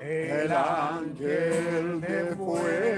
el ángel de fuego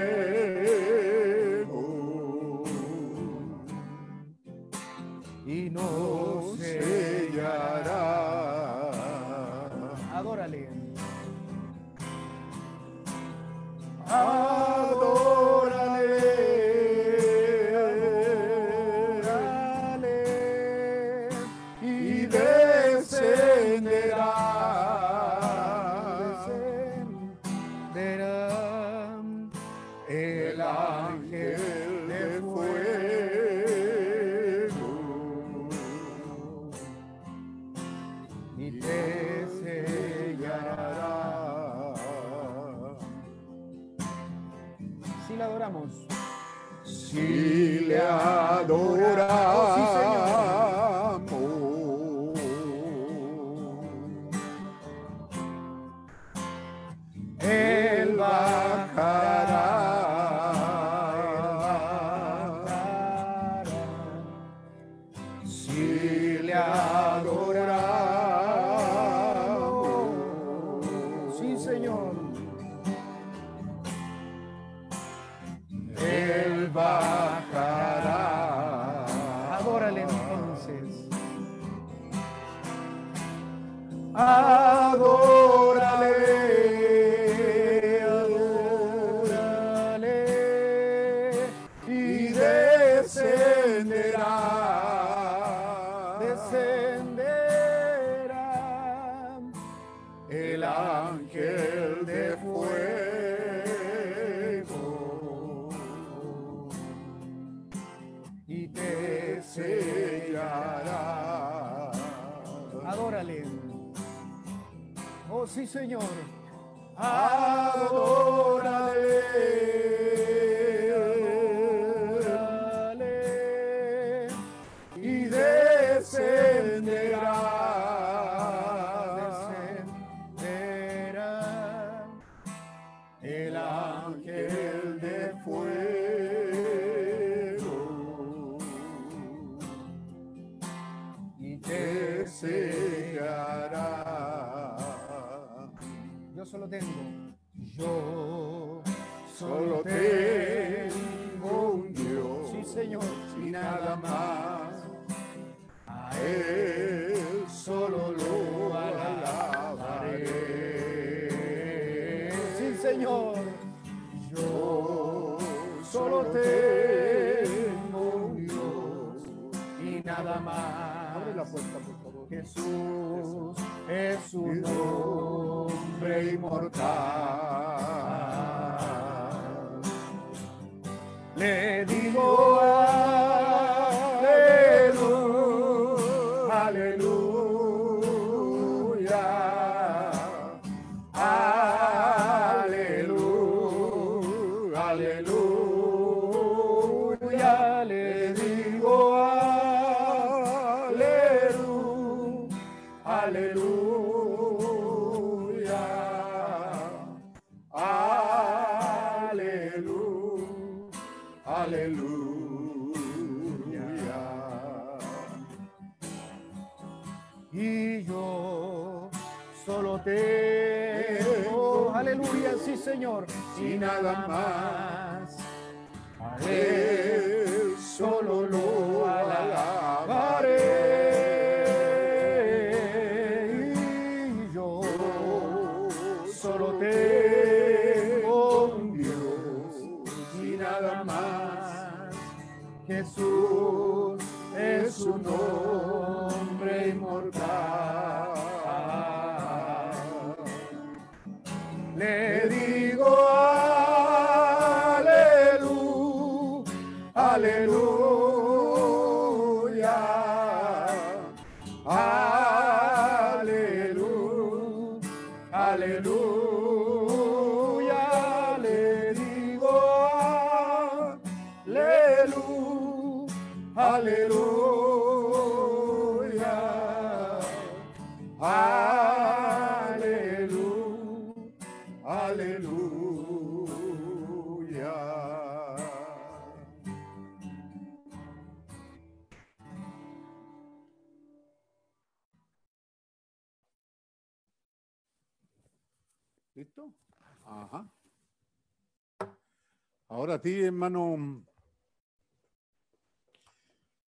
ti, hermano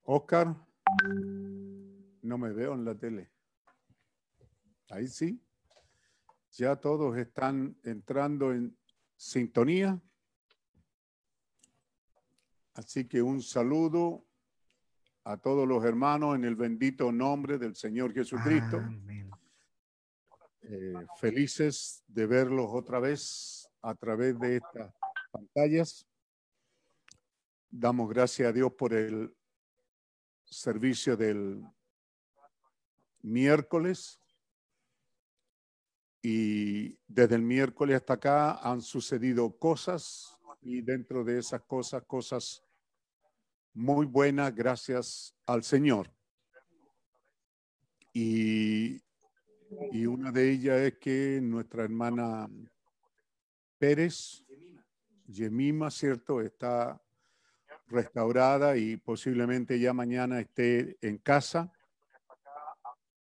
Oscar, no me veo en la tele. Ahí sí. Ya todos están entrando en sintonía. Así que un saludo a todos los hermanos en el bendito nombre del Señor Jesucristo. Eh, felices de verlos otra vez a través de estas pantallas. Damos gracias a Dios por el servicio del miércoles y desde el miércoles hasta acá han sucedido cosas y dentro de esas cosas, cosas muy buenas gracias al Señor. Y, y una de ellas es que nuestra hermana Pérez, Yemima, ¿cierto? Está restaurada y posiblemente ya mañana esté en casa.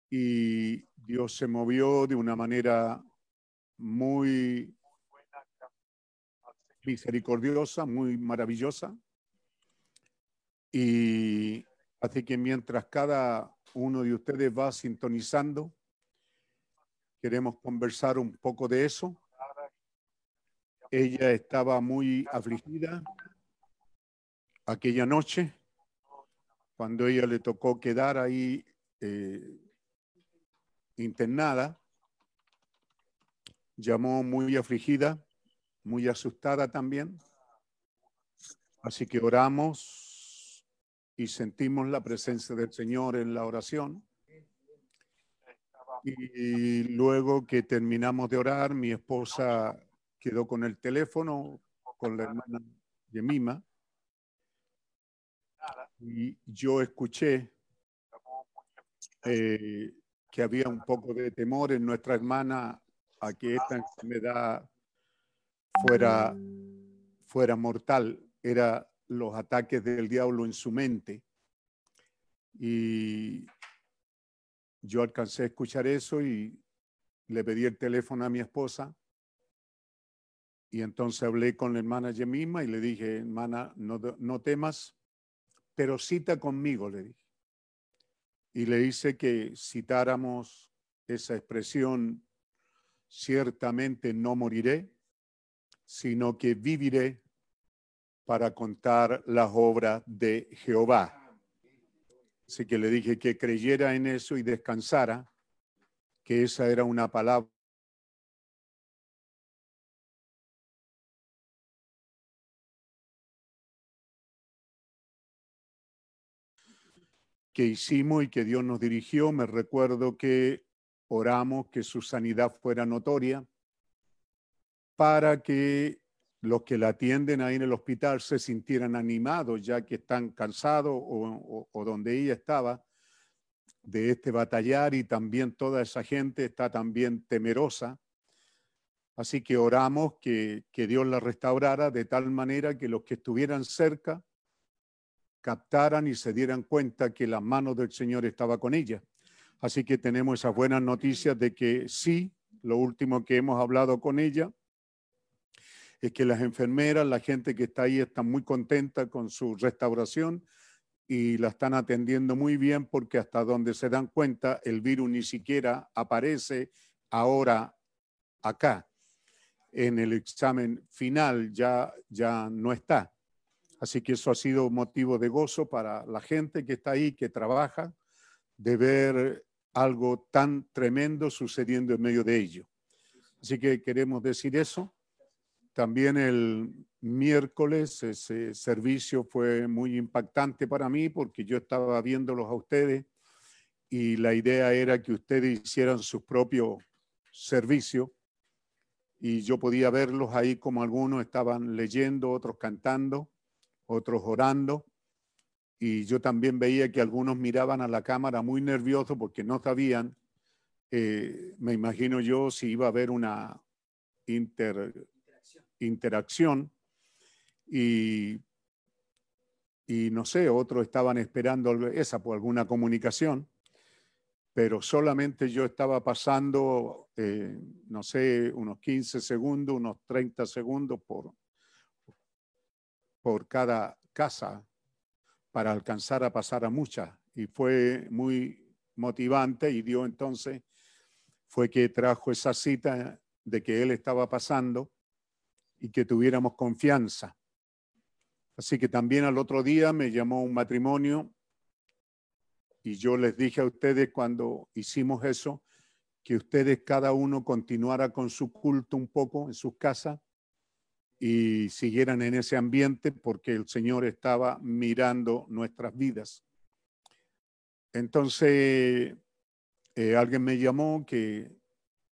Y Dios se movió de una manera muy misericordiosa, muy maravillosa. Y así que mientras cada uno de ustedes va sintonizando, queremos conversar un poco de eso. Ella estaba muy afligida aquella noche, cuando ella le tocó quedar ahí eh, internada, llamó muy afligida, muy asustada también. Así que oramos y sentimos la presencia del Señor en la oración. Y luego que terminamos de orar, mi esposa quedó con el teléfono con la hermana Yemima y yo escuché eh, que había un poco de temor en nuestra hermana a que esta enfermedad fuera, fuera mortal. Era los ataques del diablo en su mente. Y yo alcancé a escuchar eso y le pedí el teléfono a mi esposa. Y entonces hablé con la hermana Yemima y le dije, hermana, no, no temas, pero cita conmigo, le dije. Y le hice que citáramos esa expresión, ciertamente no moriré, sino que viviré para contar las obras de Jehová. Así que le dije que creyera en eso y descansara, que esa era una palabra que hicimos y que Dios nos dirigió. Me recuerdo que oramos que su sanidad fuera notoria para que los que la atienden ahí en el hospital se sintieran animados, ya que están cansados o, donde ella estaba de este batallar y también toda esa gente está también temerosa. Así que oramos que, que Dios la restaurara de tal manera que los que estuvieran cerca captaran y se dieran cuenta que la mano del Señor estaba con ella. Así que tenemos esas buenas noticias de que sí, lo último que hemos hablado con ella es que las enfermeras, la gente que está ahí está muy contenta con su restauración y la están atendiendo muy bien porque hasta donde se dan cuenta el virus ni siquiera aparece ahora acá. En el examen final ya, ya no está. Así que eso ha sido motivo de gozo para la gente que está ahí, que trabaja, de ver algo tan tremendo sucediendo en medio de ello. Así que queremos decir eso. También el miércoles ese servicio fue muy impactante para mí porque yo estaba viéndolos a ustedes y la idea era que ustedes hicieran su propio servicio y yo podía verlos ahí como algunos estaban leyendo, otros cantando otros orando. Y yo también veía que algunos miraban a la cámara muy nerviosos porque no sabían, eh, me imagino yo, si iba a haber una interacción. Y, y no sé, otros estaban esperando esa por alguna comunicación, pero solamente yo estaba pasando eh, no sé, unos 15 segundos, unos 30 segundos por, por cada casa para alcanzar a pasar a muchas. Y fue muy motivante y dio entonces, fue que trajo esa cita de que él estaba pasando y que tuviéramos confianza. Así que también al otro día me llamó un matrimonio y yo les dije a ustedes cuando hicimos eso, que ustedes cada uno continuara con su culto un poco en sus casas y siguieran en ese ambiente porque el Señor estaba mirando nuestras vidas. Entonces, eh, alguien me llamó que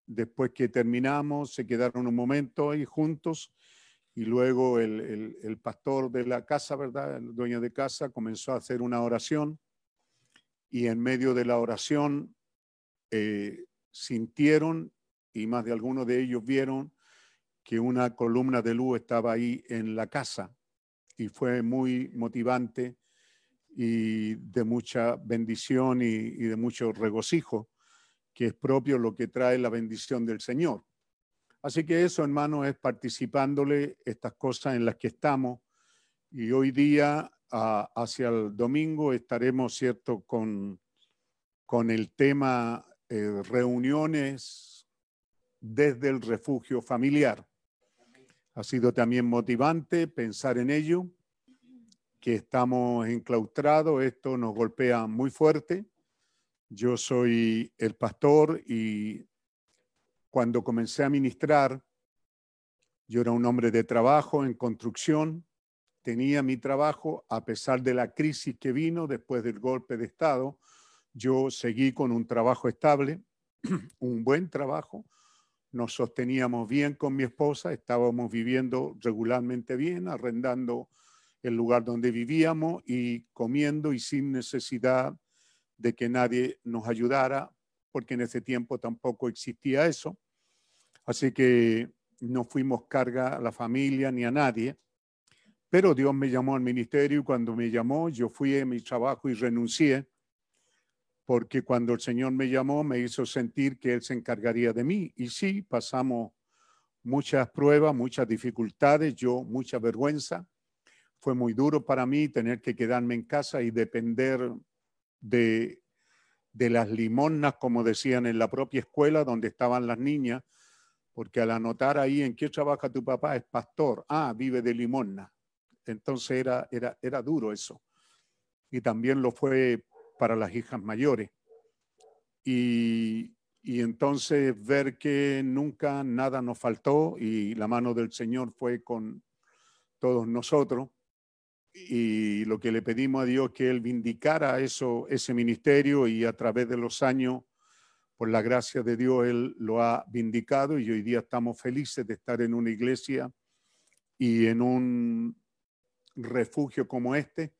después que terminamos se quedaron un momento ahí juntos y luego el, el, pastor de la casa, ¿verdad? El dueño de casa comenzó a hacer una oración y en medio de la oración eh, sintieron y más de algunos de ellos vieron que una columna de luz estaba ahí en la casa y fue muy motivante y de mucha bendición y, de mucho regocijo, que es propio lo que trae la bendición del Señor. Así que eso, hermano, es participándole estas cosas en las que estamos. Y hoy día, hacia el domingo, estaremos, ¿cierto?, con, con el tema eh, reuniones desde el refugio familiar. Ha sido también motivante pensar en ello, que estamos enclaustrados, esto nos golpea muy fuerte. Yo soy el pastor y cuando comencé a ministrar, yo era un hombre de trabajo en construcción, tenía mi trabajo a pesar de la crisis que vino después del golpe de Estado. Yo seguí con un trabajo estable, un buen trabajo. Nos sosteníamos bien con mi esposa, estábamos viviendo regularmente bien, arrendando el lugar donde vivíamos y comiendo y sin necesidad de que nadie nos ayudara, porque en ese tiempo tampoco existía eso. Así que no fuimos carga a la familia ni a nadie. Pero Dios me llamó al ministerio y cuando me llamó yo fui a mi trabajo y renuncié porque cuando el Señor me llamó me hizo sentir que Él se encargaría de mí. Y sí, pasamos muchas pruebas, muchas dificultades, yo mucha vergüenza. Fue muy duro para mí tener que quedarme en casa y depender de, de las limonas, como decían en la propia escuela donde estaban las niñas, porque al anotar ahí en qué trabaja tu papá es pastor, ah, vive de limosna. Entonces era, era, era duro eso. Y también lo fue para las hijas mayores. Y, y entonces ver que nunca nada nos faltó y la mano del Señor fue con todos nosotros. Y lo que le pedimos a Dios que Él vindicara eso, ese ministerio y a través de los años por la gracia de Dios, Él lo ha vindicado y hoy día estamos felices de estar en una iglesia y en un refugio como este,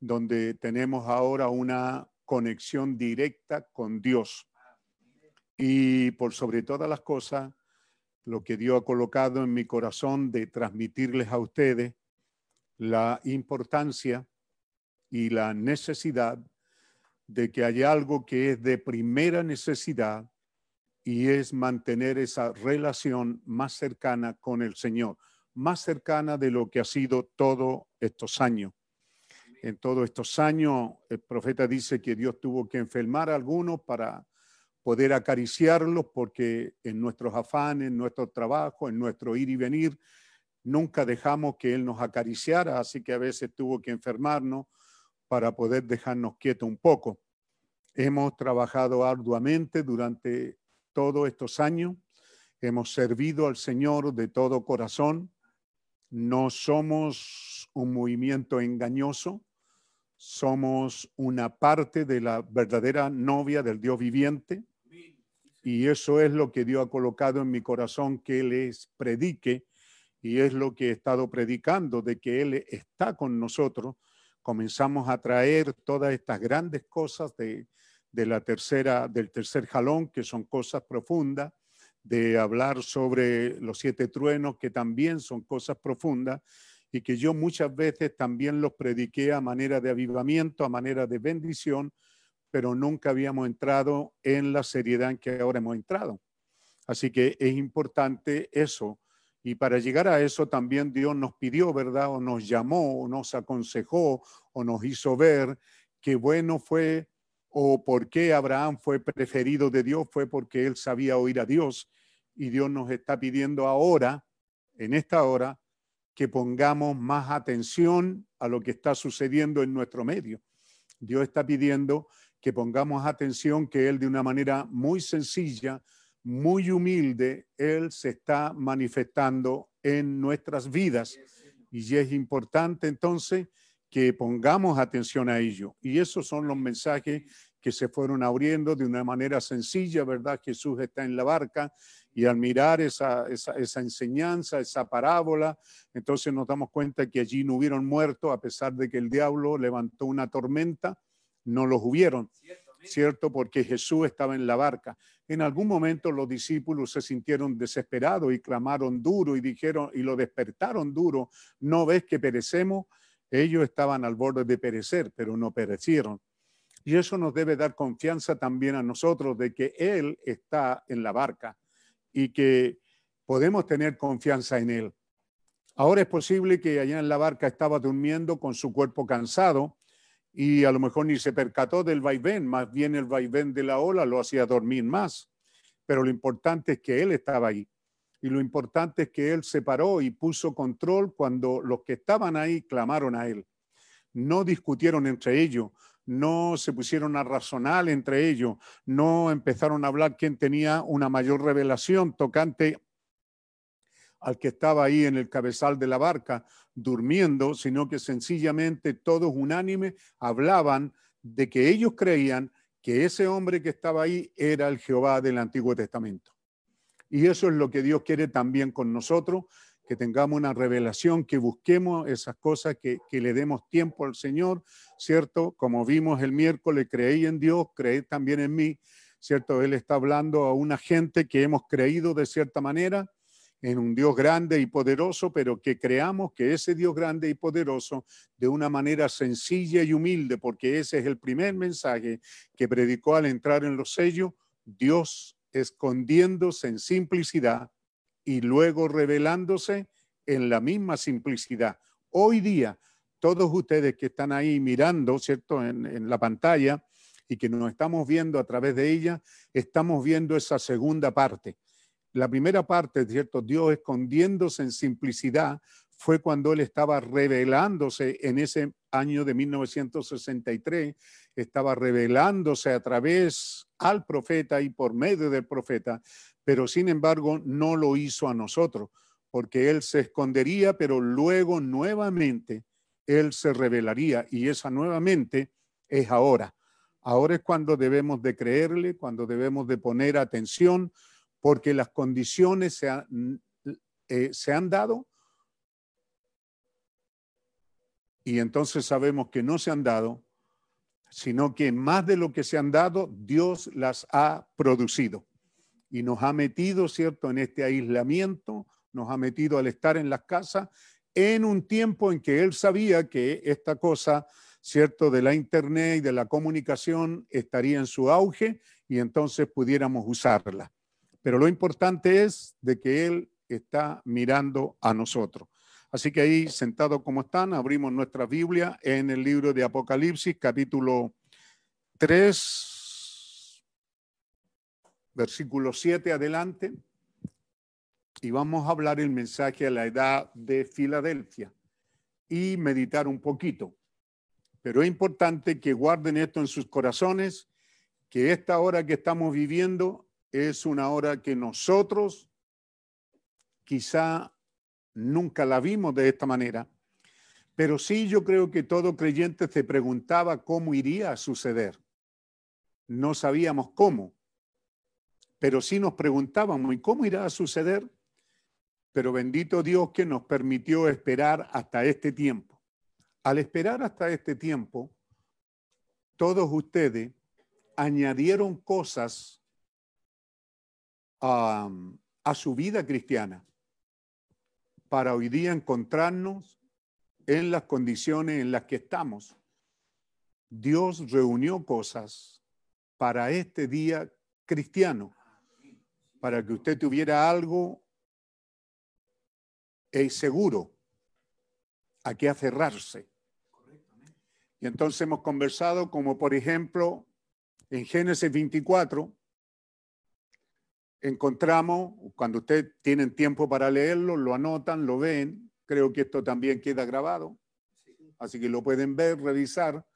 donde tenemos ahora una conexión directa con Dios. Y por sobre todas las cosas, lo que Dios ha colocado en mi corazón de transmitirles a ustedes la importancia y la necesidad de que hay algo que es de primera necesidad y es mantener esa relación más cercana con el Señor, más cercana de lo que ha sido todos estos años. En todos estos años, el profeta dice que Dios tuvo que enfermar a algunos para poder acariciarlos, porque en nuestros afanes, en nuestro trabajo, en nuestro ir y venir, nunca dejamos que Él nos acariciara, así que a veces tuvo que enfermarnos para poder dejarnos quietos un poco. Hemos trabajado arduamente durante todos estos años, hemos servido al Señor de todo corazón, no somos un movimiento engañoso, somos una parte de la verdadera novia del Dios viviente. Y eso es lo que Dios ha colocado en mi corazón que les predique y es lo que he estado predicando, de que Él está con nosotros comenzamos a traer todas estas grandes cosas de, la tercera, del tercer jalón, que son cosas profundas, de hablar sobre los siete truenos, que también son cosas profundas, y que yo muchas veces también los prediqué a manera de avivamiento, a manera de bendición, pero nunca habíamos entrado en la seriedad en que ahora hemos entrado. Así que es importante eso. Y para llegar a eso también Dios nos pidió, ¿verdad? O nos llamó, o nos aconsejó, o nos hizo ver que bueno fue o por qué Abraham fue preferido de Dios, fue porque él sabía oír a Dios. Y Dios nos está pidiendo ahora, en esta hora, que pongamos más atención a lo que está sucediendo en nuestro medio. Dios está pidiendo que pongamos atención que Él de una manera muy sencilla, muy humilde, Él se está manifestando en nuestras vidas. Y es importante entonces que pongamos atención a ello. Y esos son los mensajes que se fueron abriendo de una manera sencilla, ¿verdad? Jesús está en la barca y al mirar esa, esa, enseñanza, esa parábola, entonces nos damos cuenta que allí no hubieron muertos, a pesar de que el diablo levantó una tormenta, no los hubieron, ¿cierto? Porque Jesús estaba en la barca. En algún momento los discípulos se sintieron desesperados y clamaron duro y dijeron y lo despertaron duro, ¿no ves que perecemos? Ellos estaban al borde de perecer, pero no perecieron. Y eso nos debe dar confianza también a nosotros de que Él está en la barca y que podemos tener confianza en Él. Ahora es posible que allá en la barca estaba durmiendo con su cuerpo cansado y a lo mejor ni se percató del vaivén, más bien el vaivén de la ola lo hacía dormir más. Pero lo importante es que Él estaba ahí. Y lo importante es que Él se paró y puso control cuando los que estaban ahí clamaron a Él. No discutieron entre ellos, no se pusieron a razonar entre ellos, no empezaron a hablar quién tenía una mayor revelación tocante al que estaba ahí en el cabezal de la barca durmiendo, sino que sencillamente todos unánimes hablaban de que ellos creían que ese hombre que estaba ahí era el Jehová del Antiguo Testamento. Y eso es lo que Dios quiere también con nosotros, que tengamos una revelación, que busquemos esas cosas, que, le demos tiempo al Señor, ¿cierto? Como vimos el miércoles, creí en Dios, creí también en mí, ¿cierto? Él está hablando a una gente que hemos creído de cierta manera en un Dios grande y poderoso, pero que creamos que ese Dios grande y poderoso de una manera sencilla y humilde, porque ese es el primer mensaje que predicó al entrar en los sellos, Dios escondiéndose en simplicidad y luego revelándose en la misma simplicidad. Hoy día, todos ustedes que están ahí mirando, ¿cierto?, en, la pantalla y que nos estamos viendo a través de ella, estamos viendo esa segunda parte. La primera parte, ¿cierto? Dios escondiéndose en simplicidad fue cuando él estaba revelándose en ese año de 1963, estaba revelándose a través al profeta y por medio del profeta, pero sin embargo no lo hizo a nosotros, porque Él se escondería, pero luego nuevamente Él se revelaría y esa nuevamente es ahora. Ahora es cuando debemos de creerle, cuando debemos de poner atención, porque las condiciones se, eh, se han dado y entonces sabemos que no se han dado, sino que más de lo que se han dado, Dios las ha producido y nos ha metido, ¿cierto?, en este aislamiento, nos ha metido al estar en las casas en un tiempo en que él sabía que esta cosa, ¿cierto?, de la Internet y de la comunicación estaría en su auge y entonces pudiéramos usarla. Pero lo importante es de que él está mirando a nosotros. Así que ahí, sentado como están, abrimos nuestra Biblia en el libro de Apocalipsis, capítulo 3, versículo 7 adelante, y vamos a hablar el mensaje a la edad de Filadelfia y meditar un poquito. Pero es importante que guarden esto en sus corazones, que esta hora que estamos viviendo es una hora que nosotros quizá nunca la vimos de esta manera, pero sí yo creo que todo creyente se preguntaba cómo iría a suceder. No sabíamos cómo, pero sí nos preguntábamos, ¿y cómo irá a suceder? Pero bendito Dios que nos permitió esperar hasta este tiempo. Al esperar hasta este tiempo, todos ustedes añadieron cosas a, a su vida cristiana para hoy día encontrarnos en las condiciones en las que estamos. Dios reunió cosas para este día cristiano para que usted tuviera algo es seguro a qué aferrarse. Y entonces hemos conversado como por ejemplo en Génesis 24, encontramos, cuando ustedes tienen tiempo para leerlo, lo anotan, lo ven, creo que esto también queda grabado, así que lo pueden ver, revisar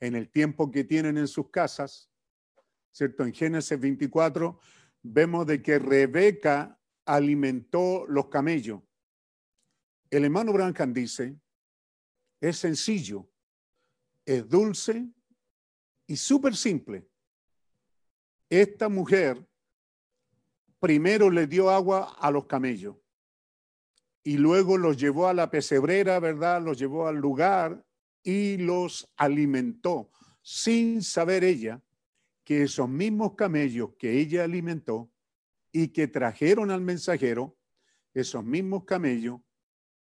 en el tiempo que tienen en sus casas, ¿cierto? En Génesis 24 vemos de que Rebeca alimentó los camellos. El hermano Branham dice, es sencillo, es dulce y súper simple. Esta mujer primero le dio agua a los camellos y luego los llevó a la pesebrera, ¿verdad? Los llevó al lugar y los alimentó sin saber ella que esos mismos camellos que ella alimentó y que trajeron al mensajero, esos mismos camellos,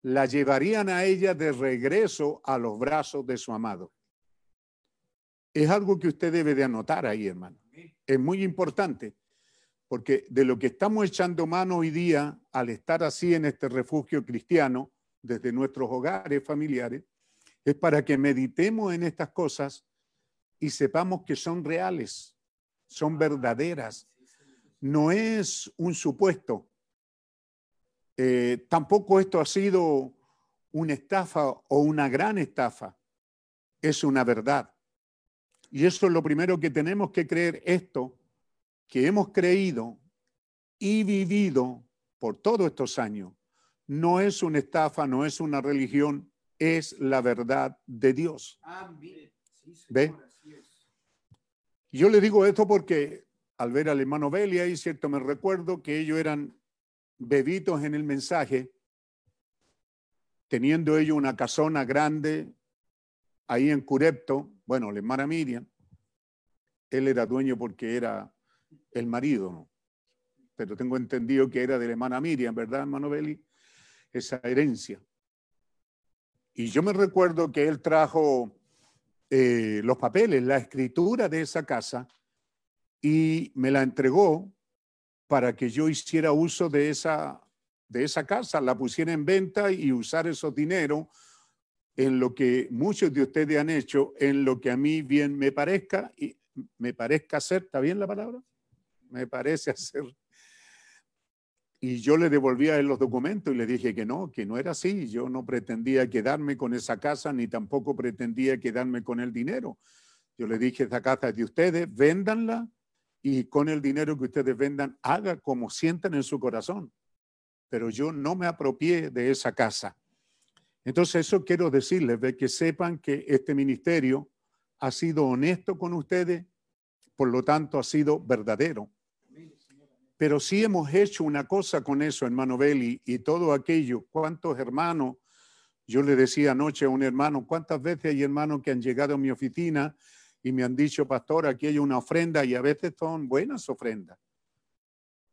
la llevarían a ella de regreso a los brazos de su amado. Es algo que usted debe de anotar ahí, hermano. Es muy importante. Porque de lo que estamos echando mano hoy día al estar así en este refugio cristiano, desde nuestros hogares familiares, es para que meditemos en estas cosas y sepamos que son reales, son verdaderas. No es un supuesto. Eh, tampoco esto ha sido una estafa o una gran estafa. Es una verdad. Y eso es lo primero que tenemos que creer esto que hemos creído y vivido por todos estos años no es una estafa, no es una religión, es la verdad de Dios. ¿Ve? Yo le digo esto porque al ver al hermano Belli ahí, cierto, me recuerdo que ellos eran bebitos en el mensaje, teniendo ellos una casona grande ahí en Curepto, bueno, la hermana Miriam, él era dueño porque era el marido, ¿no? pero tengo entendido que era de la hermana Miriam, ¿verdad, hermano Beli? Esa herencia. Y yo me recuerdo que él trajo eh, los papeles, la escritura de esa casa, y me la entregó para que yo hiciera uso de esa, de esa casa, la pusiera en venta y usar esos dinero en lo que muchos de ustedes han hecho, en lo que a mí bien me parezca, y me parezca ser, ¿está bien la palabra? Me parece hacer. Y yo le devolví a él los documentos y le dije que no, que no era así. Yo no pretendía quedarme con esa casa ni tampoco pretendía quedarme con el dinero. Yo le dije, esa casa es de ustedes, véndanla y con el dinero que ustedes vendan, haga como sientan en su corazón. Pero yo no me apropié de esa casa. Entonces, eso quiero decirles, de que sepan que este ministerio ha sido honesto con ustedes, por lo tanto ha sido verdadero. Pero sí hemos hecho una cosa con eso, hermano Beli, y todo aquello. ¿Cuántos hermanos? Yo le decía anoche a un hermano, ¿cuántas veces hay hermanos que han llegado a mi oficina y me han dicho, pastor, aquí hay una ofrenda y a veces son buenas ofrendas?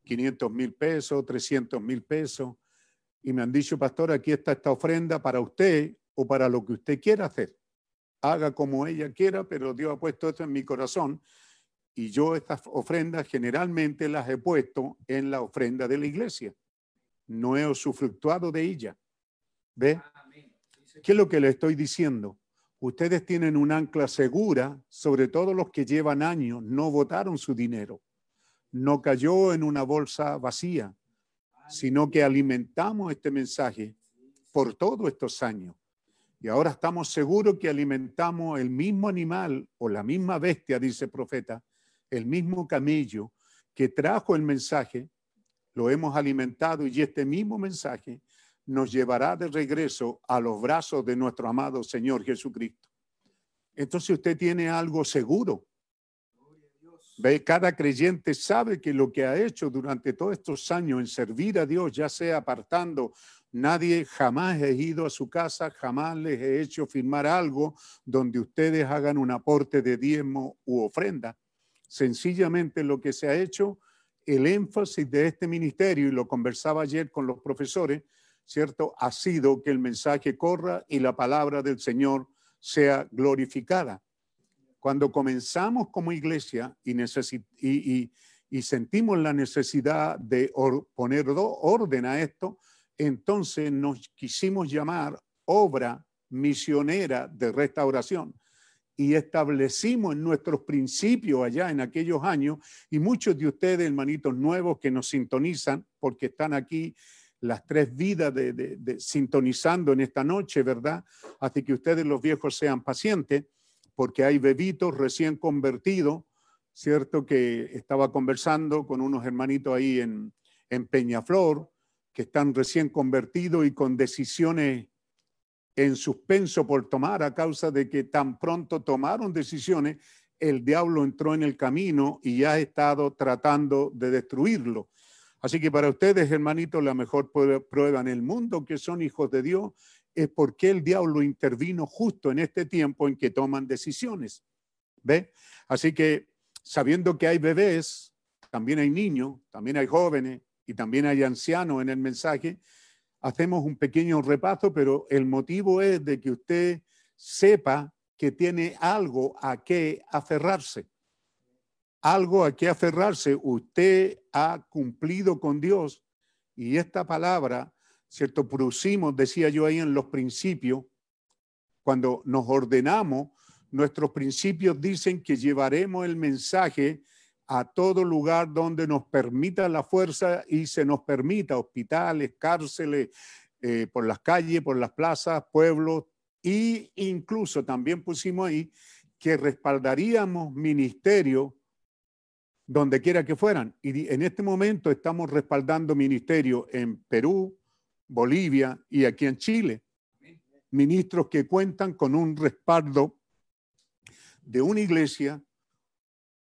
500 mil pesos, 300 mil pesos. Y me han dicho, pastor, aquí está esta ofrenda para usted o para lo que usted quiera hacer. Haga como ella quiera, pero Dios ha puesto esto en mi corazón y yo estas ofrendas generalmente las he puesto en la ofrenda de la iglesia. No he usufructuado de ella. ¿Ve? ¿Qué es lo que le estoy diciendo? Ustedes tienen un ancla segura, sobre todo los que llevan años, no votaron su dinero, no cayó en una bolsa vacía, sino que alimentamos este mensaje por todos estos años. Y ahora estamos seguros que alimentamos el mismo animal o la misma bestia, dice el profeta, el mismo camello que trajo el mensaje, lo hemos alimentado y este mismo mensaje nos llevará de regreso a los brazos de nuestro amado Señor Jesucristo. Entonces usted tiene algo seguro. Ve, cada creyente sabe que lo que ha hecho durante todos estos años en servir a Dios, ya sea apartando, nadie jamás he ido a su casa, jamás les he hecho firmar algo donde ustedes hagan un aporte de diezmo u ofrenda. Sencillamente lo que se ha hecho, el énfasis de este ministerio, y lo conversaba ayer con los profesores, ¿cierto? Ha sido que el mensaje corra y la palabra del Señor sea glorificada. Cuando comenzamos como iglesia y, y, sentimos la necesidad de poner orden a esto, entonces nos quisimos llamar obra misionera de restauración y establecimos nuestros principios allá en aquellos años y muchos de ustedes, hermanitos nuevos que nos sintonizan, porque están aquí las tres vidas de- de- sintonizando en esta noche, ¿verdad? Así que ustedes los viejos sean pacientes, porque hay bebitos recién convertidos, ¿cierto? Que estaba conversando con unos hermanitos ahí en, en Peñaflor, que están recién convertidos y con decisiones en suspenso por tomar a causa de que tan pronto tomaron decisiones, el diablo entró en el camino y ha estado tratando de destruirlo. Así que para ustedes, hermanitos, la mejor prue- prueba en el mundo que son hijos de Dios es porque el diablo intervino justo en este tiempo en que toman decisiones. ¿Ve? Así que sabiendo que hay bebés, también hay niños, también hay jóvenes y también hay ancianos en el mensaje, hacemos un pequeño repaso, pero el motivo es de que usted sepa que tiene algo a qué aferrarse. Algo a qué aferrarse. Usted ha cumplido con Dios y esta palabra, ¿cierto? Producimos, decía yo ahí en los principios, cuando nos ordenamos, nuestros principios dicen que llevaremos el mensaje a todo lugar donde nos permita la fuerza y se nos permita, hospitales, cárceles, eh, por las calles, por las plazas, pueblos, e incluso también pusimos ahí que respaldaríamos ministerios donde quiera que fueran. Y en este momento estamos respaldando ministerios en Perú, Bolivia y aquí en Chile. Ministros que cuentan con un respaldo de una iglesia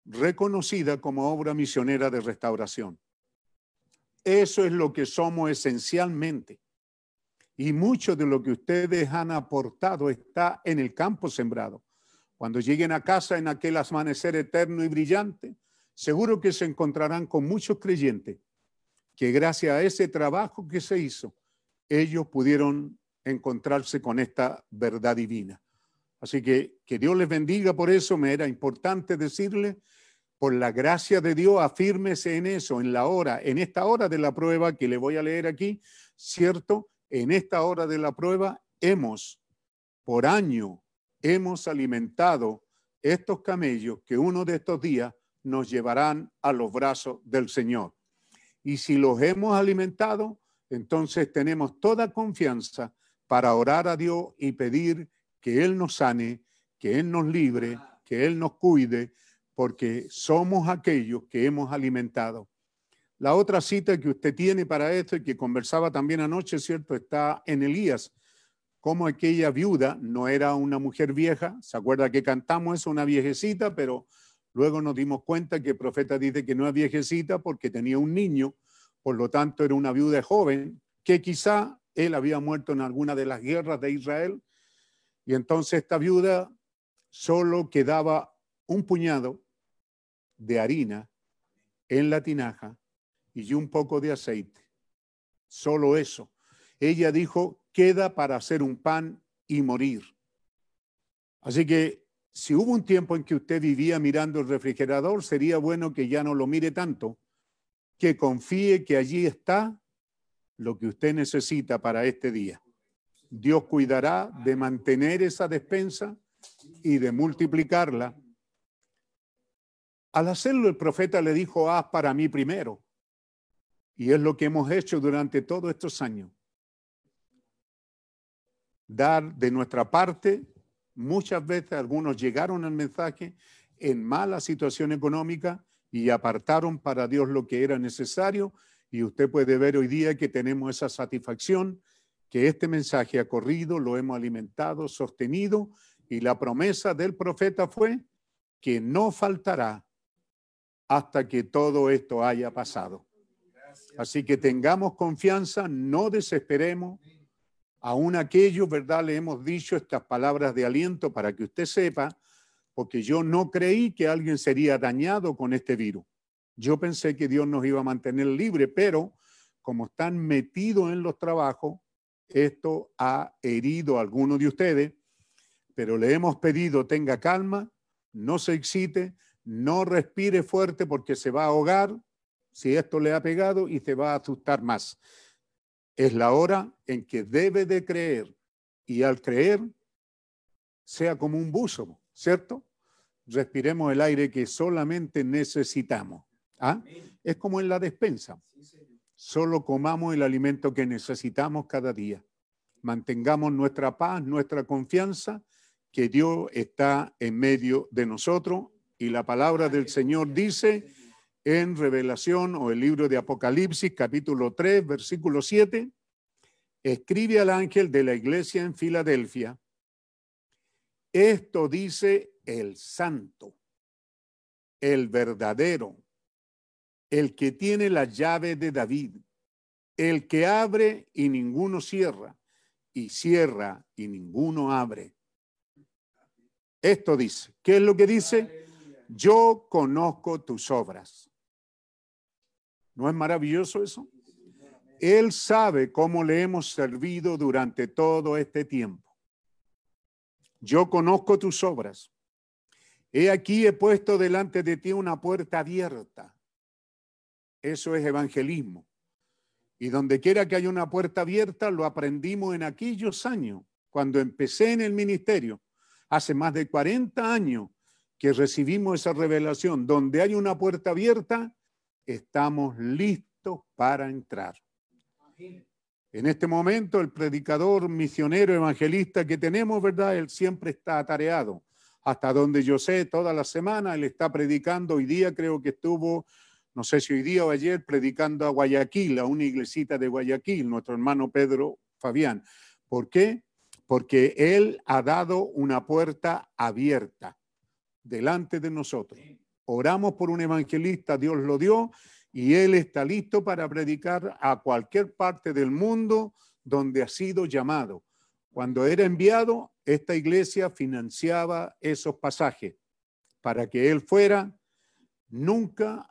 reconocida como obra misionera de restauración. Eso es lo que somos esencialmente. Y mucho de lo que ustedes han aportado está en el campo sembrado. Cuando lleguen a casa en aquel amanecer eterno y brillante, seguro que se encontrarán con muchos creyentes que gracias a ese trabajo que se hizo, ellos pudieron encontrarse con esta verdad divina. Así que que Dios les bendiga por eso, me era importante decirle, por la gracia de Dios, afírmese en eso, en la hora, en esta hora de la prueba que le voy a leer aquí, ¿cierto? En esta hora de la prueba hemos, por año, hemos alimentado estos camellos que uno de estos días nos llevarán a los brazos del Señor. Y si los hemos alimentado, entonces tenemos toda confianza para orar a Dios y pedir que Él nos sane, que Él nos libre, que Él nos cuide, porque somos aquellos que hemos alimentado. La otra cita que usted tiene para esto y que conversaba también anoche, ¿cierto? Está en Elías, como aquella viuda no era una mujer vieja, ¿se acuerda que cantamos eso, una viejecita, pero luego nos dimos cuenta que el profeta dice que no es viejecita porque tenía un niño, por lo tanto era una viuda joven, que quizá él había muerto en alguna de las guerras de Israel, y entonces esta viuda solo quedaba un puñado de harina en la tinaja y un poco de aceite. Solo eso. Ella dijo, queda para hacer un pan y morir. Así que si hubo un tiempo en que usted vivía mirando el refrigerador, sería bueno que ya no lo mire tanto, que confíe que allí está lo que usted necesita para este día. Dios cuidará de mantener esa despensa y de multiplicarla. Al hacerlo, el profeta le dijo, haz para mí primero. Y es lo que hemos hecho durante todos estos años. Dar de nuestra parte, muchas veces algunos llegaron al mensaje en mala situación económica y apartaron para Dios lo que era necesario. Y usted puede ver hoy día que tenemos esa satisfacción, que este mensaje ha corrido, lo hemos alimentado, sostenido, y la promesa del profeta fue que no faltará hasta que todo esto haya pasado. Así que tengamos confianza, no desesperemos. Aún aquellos, ¿verdad? Le hemos dicho estas palabras de aliento para que usted sepa, porque yo no creí que alguien sería dañado con este virus. Yo pensé que Dios nos iba a mantener libre, pero como están metidos en los trabajos, esto ha herido a algunos de ustedes, pero le hemos pedido tenga calma, no se excite, no respire fuerte porque se va a ahogar si esto le ha pegado y se va a asustar más. Es la hora en que debe de creer y al creer sea como un buzo, ¿cierto? Respiremos el aire que solamente necesitamos. ¿ah? Es como en la despensa. Solo comamos el alimento que necesitamos cada día. Mantengamos nuestra paz, nuestra confianza, que Dios está en medio de nosotros. Y la palabra del Señor dice en Revelación o el libro de Apocalipsis, capítulo 3, versículo 7, escribe al ángel de la iglesia en Filadelfia, esto dice el santo, el verdadero, el que tiene la llave de David, el que abre y ninguno cierra, y cierra y ninguno abre. Esto dice, ¿qué es lo que dice? Yo conozco tus obras. ¿No es maravilloso eso? Él sabe cómo le hemos servido durante todo este tiempo. Yo conozco tus obras. He aquí he puesto delante de ti una puerta abierta eso es evangelismo. Y donde quiera que haya una puerta abierta, lo aprendimos en aquellos años, cuando empecé en el ministerio, hace más de 40 años que recibimos esa revelación. Donde hay una puerta abierta, estamos listos para entrar. En este momento, el predicador misionero evangelista que tenemos, ¿verdad? Él siempre está atareado. Hasta donde yo sé, toda la semana él está predicando. Hoy día creo que estuvo no sé si hoy día o ayer, predicando a Guayaquil, a una iglesita de Guayaquil, nuestro hermano Pedro Fabián. ¿Por qué? Porque él ha dado una puerta abierta delante de nosotros. Oramos por un evangelista, Dios lo dio, y él está listo para predicar a cualquier parte del mundo donde ha sido llamado. Cuando era enviado, esta iglesia financiaba esos pasajes para que él fuera. Nunca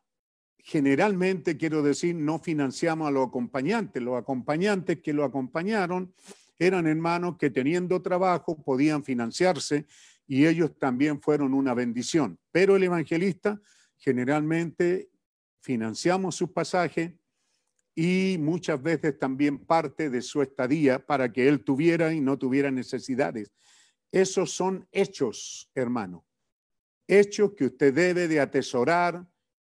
generalmente, quiero decir, no financiamos a los acompañantes. Los acompañantes que lo acompañaron eran hermanos que teniendo trabajo podían financiarse y ellos también fueron una bendición. Pero el evangelista generalmente financiamos sus pasajes y muchas veces también parte de su estadía para que él tuviera y no tuviera necesidades. Esos son hechos, hermano. Hechos que usted debe de atesorar,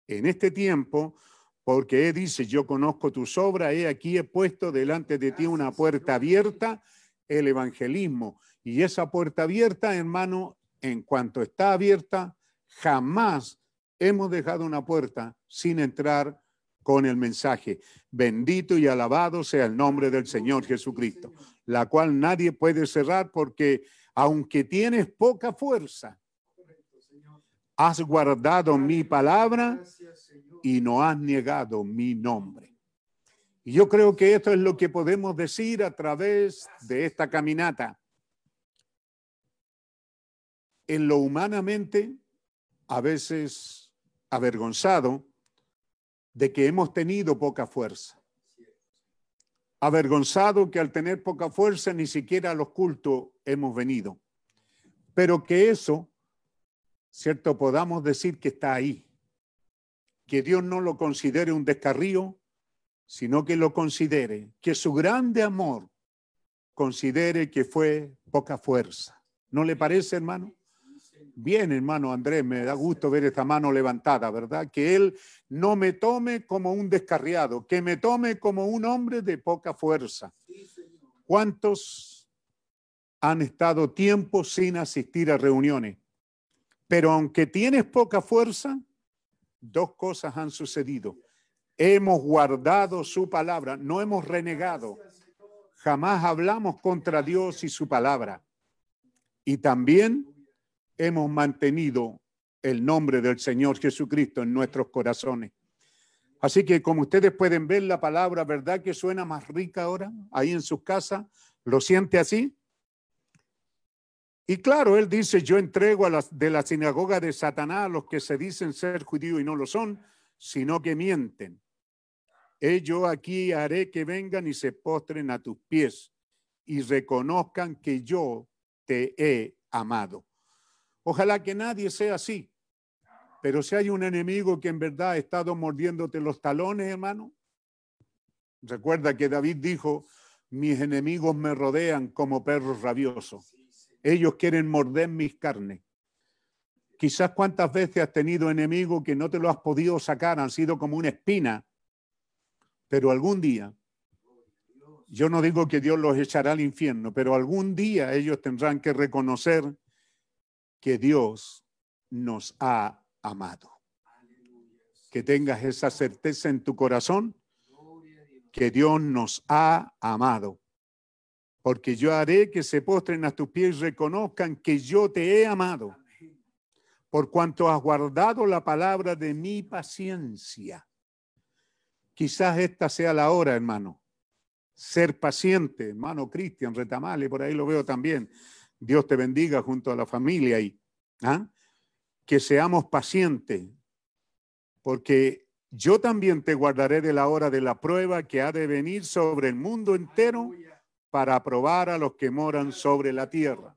en este tiempo, porque Él dice, yo conozco tus obras, he aquí he puesto delante de ti una puerta abierta, el evangelismo. Y esa puerta abierta, hermano, en cuanto está abierta, jamás hemos dejado una puerta sin entrar con el mensaje. Bendito y alabado sea el nombre del Señor Jesucristo, la cual nadie puede cerrar porque aunque tienes poca fuerza, has guardado mi palabra y no has negado mi nombre. Y yo creo que esto es lo que podemos decir a través de esta caminata. En lo humanamente, a veces avergonzado de que hemos tenido poca fuerza. Avergonzado que al tener poca fuerza ni siquiera a los cultos hemos venido. Pero que eso ¿cierto? Podamos decir que está ahí. Que Dios no lo considere un descarrío, sino que lo considere, que su grande amor considere que fue poca fuerza. ¿No le parece, hermano? Bien, hermano Andrés, me da gusto ver esta mano levantada, ¿verdad? Que Él no me tome como un descarriado, que me tome como un hombre de poca fuerza. ¿Cuántos han estado tiempo sin asistir a reuniones? Pero aunque tienes poca fuerza, dos cosas han sucedido. Hemos guardado su palabra, no hemos renegado. Jamás hablamos contra Dios y su palabra. Y también hemos mantenido el nombre del Señor Jesucristo en nuestros corazones. Así que como ustedes pueden ver la palabra, ¿verdad que suena más rica ahora ahí en sus casas? ¿Lo siente así? Y claro, él dice, yo entrego a las, de la sinagoga de Satanás a los que se dicen ser judíos y no lo son, sino que mienten. Yo aquí haré que vengan y se postren a tus pies y reconozcan que yo te he amado. Ojalá que nadie sea así, Pero si hay un enemigo que en verdad ha estado mordiéndote los talones, hermano, recuerda que David dijo, mis enemigos me rodean como perros rabiosos. Ellos quieren morder mis carnes. Quizás cuántas veces has tenido enemigos que no te lo has podido sacar, han sido como una espina, pero algún día, yo no digo que Dios los echará al infierno, pero algún día ellos tendrán que reconocer que Dios nos ha amado. Que tengas esa certeza en tu corazón, que Dios nos ha amado. Porque yo haré que se postren a tus pies y reconozcan que yo te he amado por cuanto has guardado la palabra de mi paciencia. Quizás esta sea la hora, hermano. Ser paciente, hermano Cristian Retamale, por ahí lo veo también. Dios te bendiga junto a la familia y ¿ah? que seamos pacientes, porque yo también te guardaré de la hora de la prueba que ha de venir sobre el mundo entero para probar a los que moran sobre la tierra.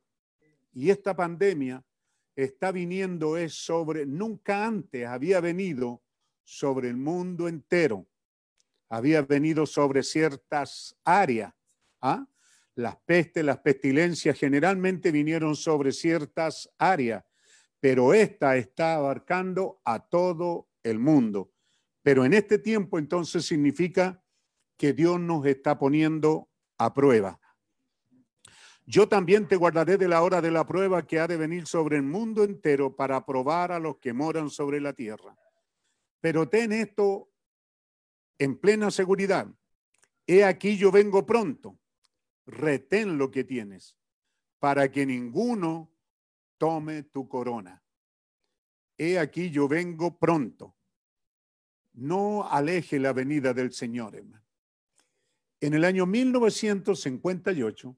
Y esta pandemia está viniendo es sobre, nunca antes había venido sobre el mundo entero, había venido sobre ciertas áreas. ¿ah? Las pestes, las pestilencias generalmente vinieron sobre ciertas áreas, pero esta está abarcando a todo el mundo. Pero en este tiempo entonces significa que Dios nos está poniendo a prueba. Yo también te guardaré de la hora de la prueba que ha de venir sobre el mundo entero para probar a los que moran sobre la tierra. Pero ten esto en plena seguridad. He aquí yo vengo pronto. Retén lo que tienes para que ninguno tome tu corona. He aquí yo vengo pronto. No aleje la venida del Señor, hermano. En el año 1958,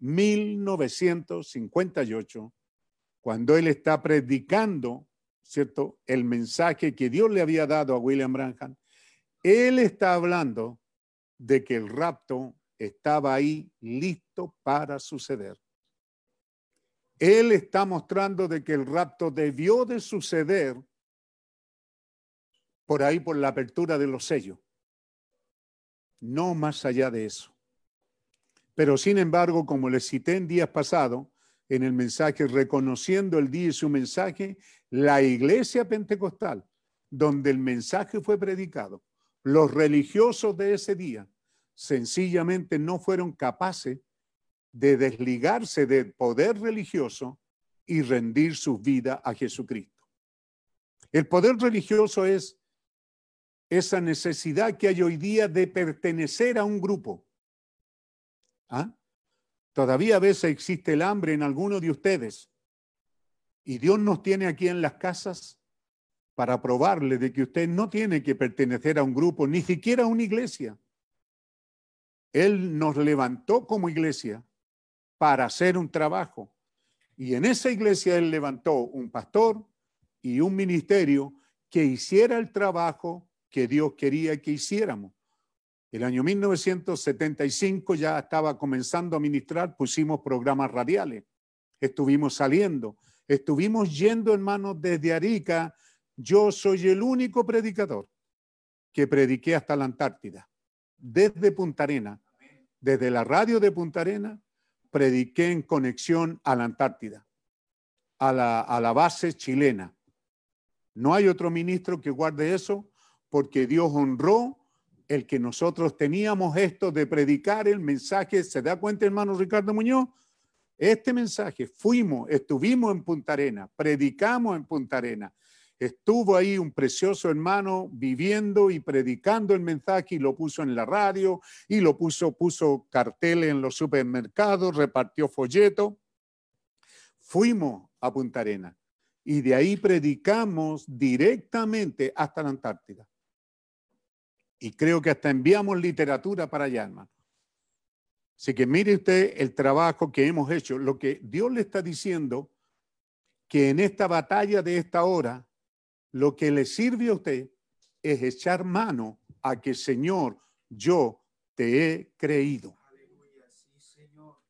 1958, cuando él está predicando, ¿cierto? El mensaje que Dios le había dado a William Branham, él está hablando de que el rapto estaba ahí listo para suceder. Él está mostrando de que el rapto debió de suceder por ahí por la apertura de los sellos. No más allá de eso. Pero sin embargo, como les cité en días pasados, en el mensaje, reconociendo el día y su mensaje, la iglesia pentecostal, donde el mensaje fue predicado, los religiosos de ese día sencillamente no fueron capaces de desligarse del poder religioso y rendir su vida a Jesucristo. El poder religioso es esa necesidad que hay hoy día de pertenecer a un grupo ¿Ah? Todavía a veces existe el hambre en algunos de ustedes. Y Dios nos tiene aquí en las casas para probarle de que usted no tiene que pertenecer a un grupo, ni siquiera a una iglesia. Él nos levantó como iglesia para hacer un trabajo. Y en esa iglesia Él levantó un pastor y un ministerio que hiciera el trabajo que Dios quería que hiciéramos. El año 1975 ya estaba comenzando a ministrar, pusimos programas radiales, estuvimos saliendo, estuvimos yendo, hermanos, desde Arica. Yo soy el único predicador que prediqué hasta la Antártida, desde Punta Arena, desde la radio de Punta Arena, prediqué en conexión a la Antártida, a la, a la base chilena. No hay otro ministro que guarde eso porque Dios honró el que nosotros teníamos esto de predicar el mensaje, ¿se da cuenta, hermano Ricardo Muñoz? Este mensaje, fuimos, estuvimos en Punta Arena, predicamos en Punta Arena. Estuvo ahí un precioso hermano viviendo y predicando el mensaje y lo puso en la radio y lo puso, puso carteles en los supermercados, repartió folletos. Fuimos a Punta Arena y de ahí predicamos directamente hasta la Antártida. Y creo que hasta enviamos literatura para allá, hermano. Así que mire usted el trabajo que hemos hecho, lo que Dios le está diciendo, que en esta batalla de esta hora, lo que le sirve a usted es echar mano a que, Señor, yo te he creído.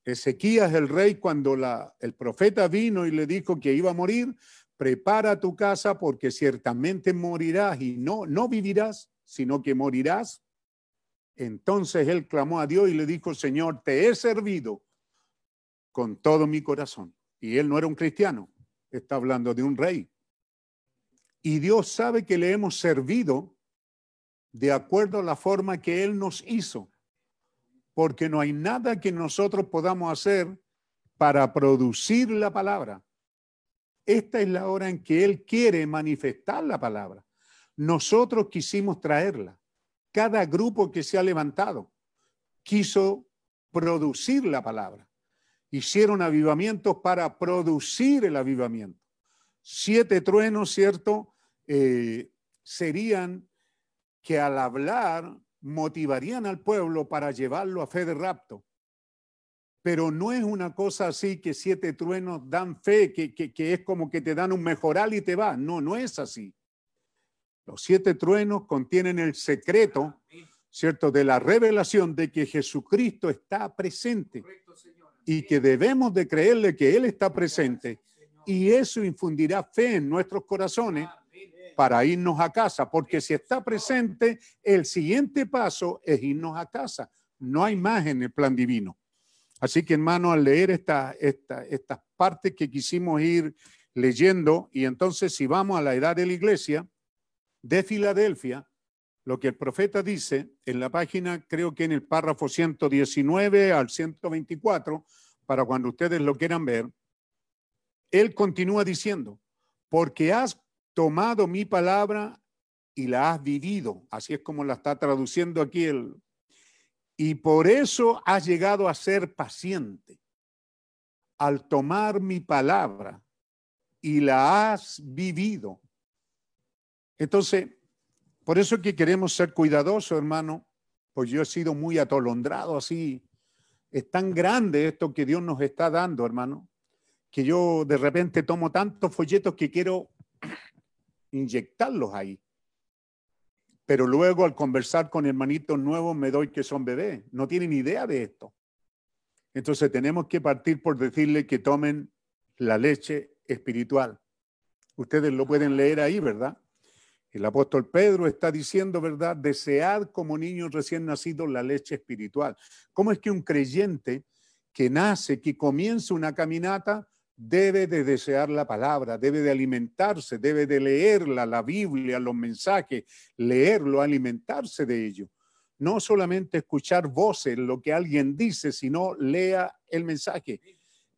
Ezequías el rey, cuando el profeta vino y le dijo que iba a morir, prepara tu casa porque ciertamente morirás y no, no vivirás, sino que morirás. Entonces él clamó a Dios y le dijo, Señor, te he servido con todo mi corazón. Y él no era un cristiano, está hablando de un rey. Y Dios sabe que le hemos servido de acuerdo a la forma que Él nos hizo, porque no hay nada que nosotros podamos hacer para producir la palabra. Esta es la hora en que Él quiere manifestar la palabra. Nosotros quisimos traerla. Cada grupo que se ha levantado quiso producir la palabra. Hicieron avivamientos para producir el avivamiento. Siete truenos, ¿cierto? Eh, serían que al hablar motivarían al pueblo para llevarlo a fe de rapto. Pero no es una cosa así que siete truenos dan fe, que, que, es como que te dan un mejoral y te va. No, no es así. Los siete truenos contienen el secreto, ¿cierto?, de la revelación de que Jesucristo está presente y que debemos de creerle que Él está presente. Y eso infundirá fe en nuestros corazones para irnos a casa, porque si está presente, el siguiente paso es irnos a casa. No hay más en el plan divino. Así que, hermano, al leer esta, esta, estas partes que quisimos ir leyendo, y entonces si vamos a la edad de la iglesia de Filadelfia, lo que el profeta dice en la página, creo que en el párrafo 119 al 124, para cuando ustedes lo quieran ver, él continúa diciendo, porque has tomado mi palabra y la has vivido. Así es como la está traduciendo aquí el... Y por eso has llegado a ser paciente. Al tomar mi palabra y la has vivido. Entonces, por eso es que queremos ser cuidadosos, hermano, pues yo he sido muy atolondrado así. Es tan grande esto que Dios nos está dando, hermano, que yo de repente tomo tantos folletos que quiero inyectarlos ahí. Pero luego al conversar con hermanitos nuevos me doy que son bebés, no tienen idea de esto. Entonces tenemos que partir por decirle que tomen la leche espiritual. Ustedes lo pueden leer ahí, ¿verdad? El apóstol Pedro está diciendo, ¿verdad? Desead como niños recién nacidos la leche espiritual. ¿Cómo es que un creyente que nace, que comienza una caminata, debe de desear la palabra, debe de alimentarse, debe de leerla, la Biblia, los mensajes, leerlo, alimentarse de ello. No solamente escuchar voces, lo que alguien dice, sino lea el mensaje.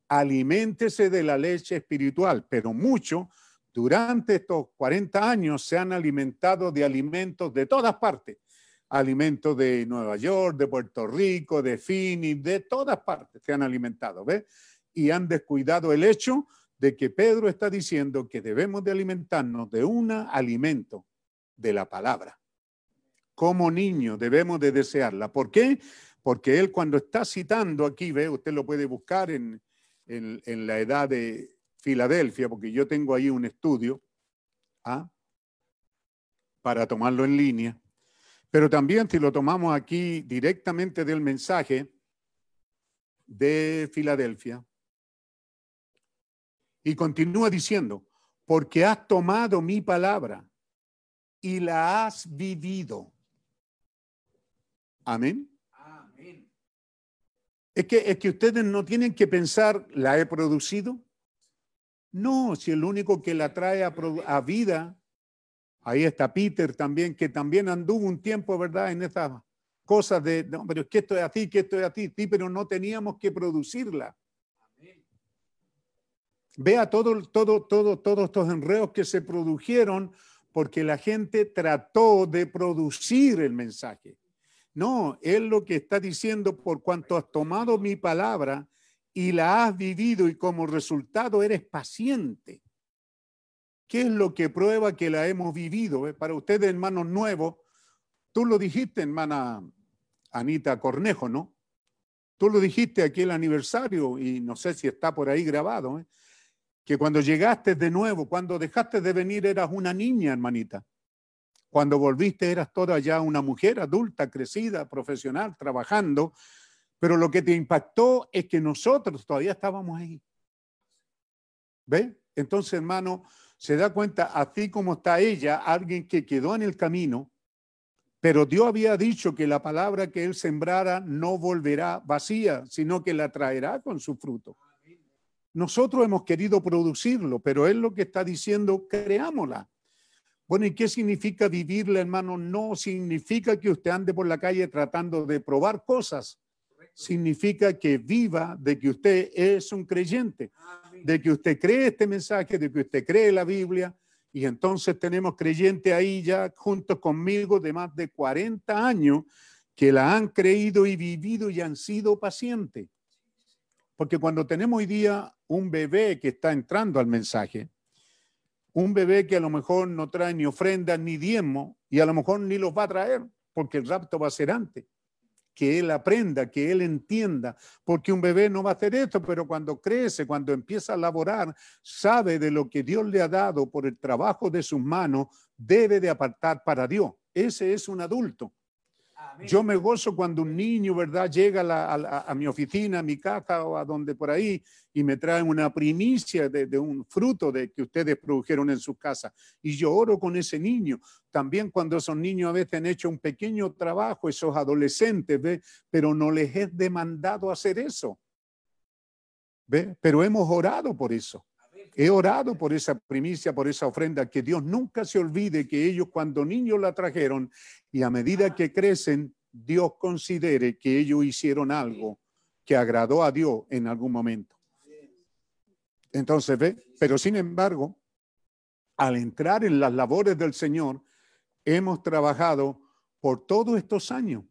Aliméntese de la leche espiritual, pero mucho durante estos 40 años se han alimentado de alimentos de todas partes. Alimentos de Nueva York, de Puerto Rico, de Phoenix, de todas partes se han alimentado, ¿ves? y han descuidado el hecho de que Pedro está diciendo que debemos de alimentarnos de un alimento, de la palabra. Como niños debemos de desearla. ¿Por qué? Porque él cuando está citando aquí, ve, usted lo puede buscar en, en, la edad de Filadelfia, porque yo tengo ahí un estudio ¿ah? para tomarlo en línea. Pero también si lo tomamos aquí directamente del mensaje de Filadelfia, y continúa diciendo, porque has tomado mi palabra y la has vivido. Amén. Amén. Es que, es que ustedes no tienen que pensar, ¿la he producido? No, si el único que la trae a, vida, ahí está Peter también, que también anduvo un tiempo, ¿verdad? En estas cosas de, no, pero es que esto es a ti, que esto es a ti, sí, pero no teníamos que producirla. Vea todo, todo, todo, todos estos enredos que se produjeron porque la gente trató de producir el mensaje. No, él lo que está diciendo, por cuanto has tomado mi palabra y la has vivido y como resultado eres paciente. ¿Qué es lo que prueba que la hemos vivido? Eh, para ustedes, hermanos nuevos, tú lo dijiste, hermana Anita Cornejo, ¿no? Tú lo dijiste aquí el aniversario y no sé si está por ahí grabado. ¿eh? que cuando llegaste de nuevo, cuando dejaste de venir eras una niña, hermanita. Cuando volviste eras toda ya una mujer adulta, crecida, profesional, trabajando, pero lo que te impactó es que nosotros todavía estábamos ahí. ¿Ve? Entonces, hermano, se da cuenta, así como está ella, alguien que quedó en el camino, pero Dios había dicho que la palabra que él sembrara no volverá vacía, sino que la traerá con su fruto. Nosotros hemos querido producirlo, pero él lo que está diciendo, creámosla. Bueno, ¿y qué significa vivirla, hermano? No significa que usted ande por la calle tratando de probar cosas. Significa que viva de que usted es un creyente, de que usted cree este mensaje, de que usted cree la Biblia, y entonces tenemos creyentes ahí ya juntos conmigo de más de 40 años que la han creído y vivido y han sido pacientes. Porque cuando tenemos hoy día un bebé que está entrando al mensaje, un bebé que a lo mejor no trae ni ofrenda ni diezmo y a lo mejor ni los va a traer porque el rapto va a ser antes que él aprenda, que él entienda, porque un bebé no va a hacer esto, pero cuando crece, cuando empieza a laborar, sabe de lo que Dios le ha dado por el trabajo de sus manos, debe de apartar para Dios. Ese es un adulto. Yo me gozo cuando un niño, ¿verdad?, llega a, mi oficina, a mi casa o a donde por ahí y me trae una primicia de, un fruto de que ustedes produjeron en su casa. Y yo oro con ese niño. También cuando esos niños a veces han hecho un pequeño trabajo, esos adolescentes, ¿ve? Pero no les es demandado hacer eso. ¿Ve? Pero hemos orado por eso. He orado por esa primicia, por esa ofrenda, que Dios nunca se olvide que ellos cuando niños la trajeron y a medida que crecen, Dios considere que ellos hicieron algo que agradó a Dios en algún momento. Entonces, ve, pero sin embargo, al entrar en las labores del Señor, hemos trabajado por todos estos años.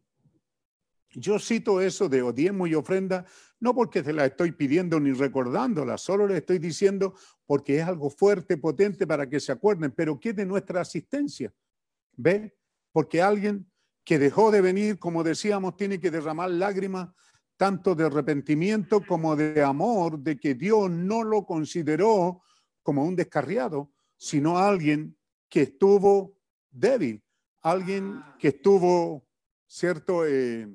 Yo cito eso de odiemo y ofrenda no porque se la estoy pidiendo ni recordándola, solo le estoy diciendo porque es algo fuerte, potente para que se acuerden, pero ¿qué de nuestra asistencia? ¿Ve? Porque alguien que dejó de venir, como decíamos, tiene que derramar lágrimas tanto de arrepentimiento como de amor, de que Dios no lo consideró como un descarriado, sino alguien que estuvo débil, alguien que estuvo, ¿cierto?, eh,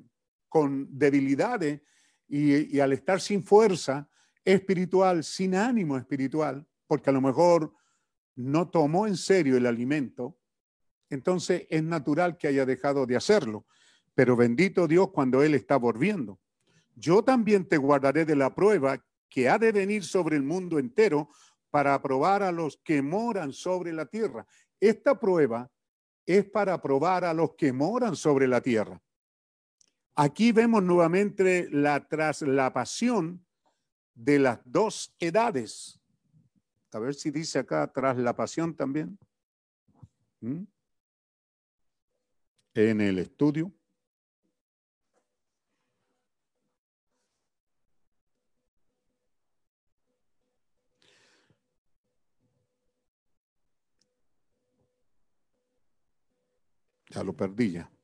con debilidades y, al estar sin fuerza espiritual, sin ánimo espiritual, porque a lo mejor no tomó en serio el alimento, entonces es natural que haya dejado de hacerlo. Pero bendito Dios cuando Él está volviendo. Yo también te guardaré de la prueba que ha de venir sobre el mundo entero para probar a los que moran sobre la tierra. Esta prueba es para probar a los que moran sobre la tierra. Aquí vemos nuevamente la traslapación de las dos edades. A ver si dice acá traslapación también. ¿Mm? En el estudio. Ya lo perdí ya.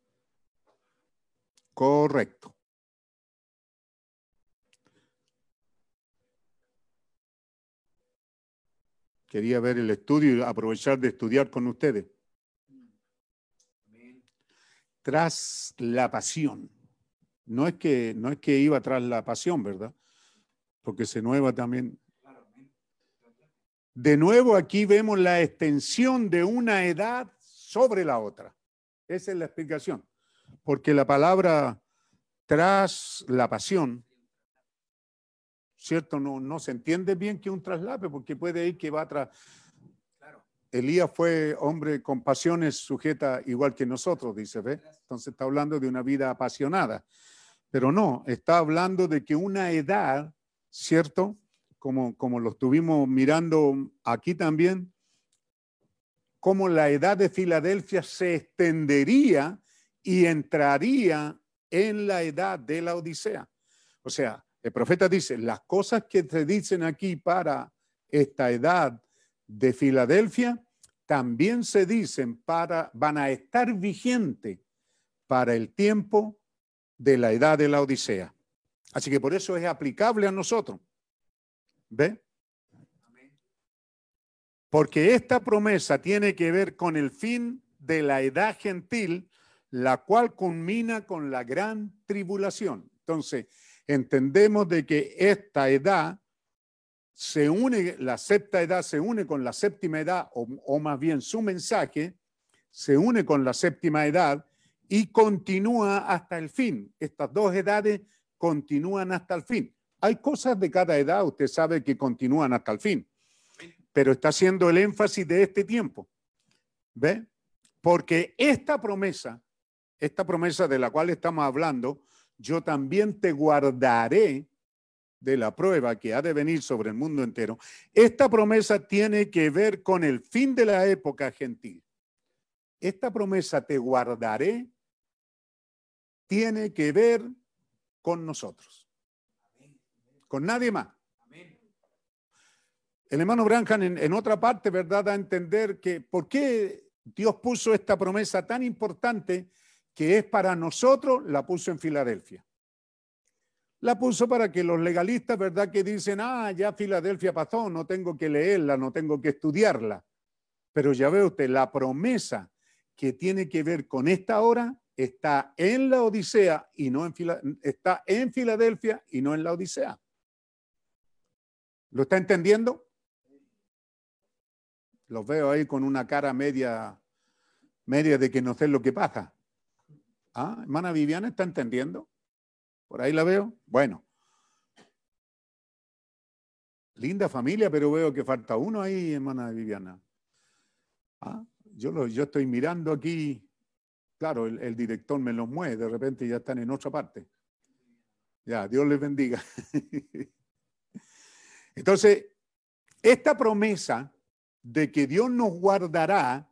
Correcto. Quería ver el estudio y aprovechar de estudiar con ustedes. Tras la pasión. No es que, no es que iba tras la pasión, ¿verdad? Porque se nueva también. De nuevo aquí vemos la extensión de una edad sobre la otra. Esa es la explicación porque la palabra tras la pasión, ¿cierto? No, no se entiende bien que un traslape, porque puede ir que va atrás. Elías fue hombre con pasiones sujeta igual que nosotros, dice, ¿ve? Entonces está hablando de una vida apasionada. Pero no, está hablando de que una edad, ¿cierto? Como, como lo estuvimos mirando aquí también, como la edad de Filadelfia se extendería y entraría en la edad de la Odisea. O sea, el profeta dice, las cosas que te dicen aquí para esta edad de Filadelfia, también se dicen para, van a estar vigentes para el tiempo de la edad de la Odisea. Así que por eso es aplicable a nosotros. ¿Ve? Porque esta promesa tiene que ver con el fin de la edad gentil la cual culmina con la gran tribulación. Entonces, entendemos de que esta edad se une, la sexta edad se une con la séptima edad, o, o más bien su mensaje, se une con la séptima edad y continúa hasta el fin. Estas dos edades continúan hasta el fin. Hay cosas de cada edad, usted sabe que continúan hasta el fin, pero está haciendo el énfasis de este tiempo. ¿Ve? Porque esta promesa, esta promesa de la cual estamos hablando, yo también te guardaré de la prueba que ha de venir sobre el mundo entero, esta promesa tiene que ver con el fin de la época gentil. Esta promesa te guardaré tiene que ver con nosotros, con nadie más. El hermano Branham en, otra parte, ¿verdad?, da a entender que por qué Dios puso esta promesa tan importante que es para nosotros, la puso en Filadelfia la puso para que los legalistas, ¿verdad? Que dicen, ah, ya Filadelfia pasó, no tengo que leerla, no tengo que estudiarla. Pero ya ve usted, la promesa que tiene que ver con esta hora está en la Odisea y no en está en Filadelfia y no en la Odisea. ¿Lo está entendiendo? Los veo ahí con una cara media, media de que no sé lo que pasa. Ah, hermana Viviana, ¿está entendiendo? Por ahí la veo. Bueno. Linda familia, pero veo que falta uno ahí, hermana Viviana. Ah, yo, lo, estoy mirando aquí. Claro, el, el director me los mueve, de repente ya están en otra parte. Ya, Dios les bendiga. Entonces, esta promesa de que Dios nos guardará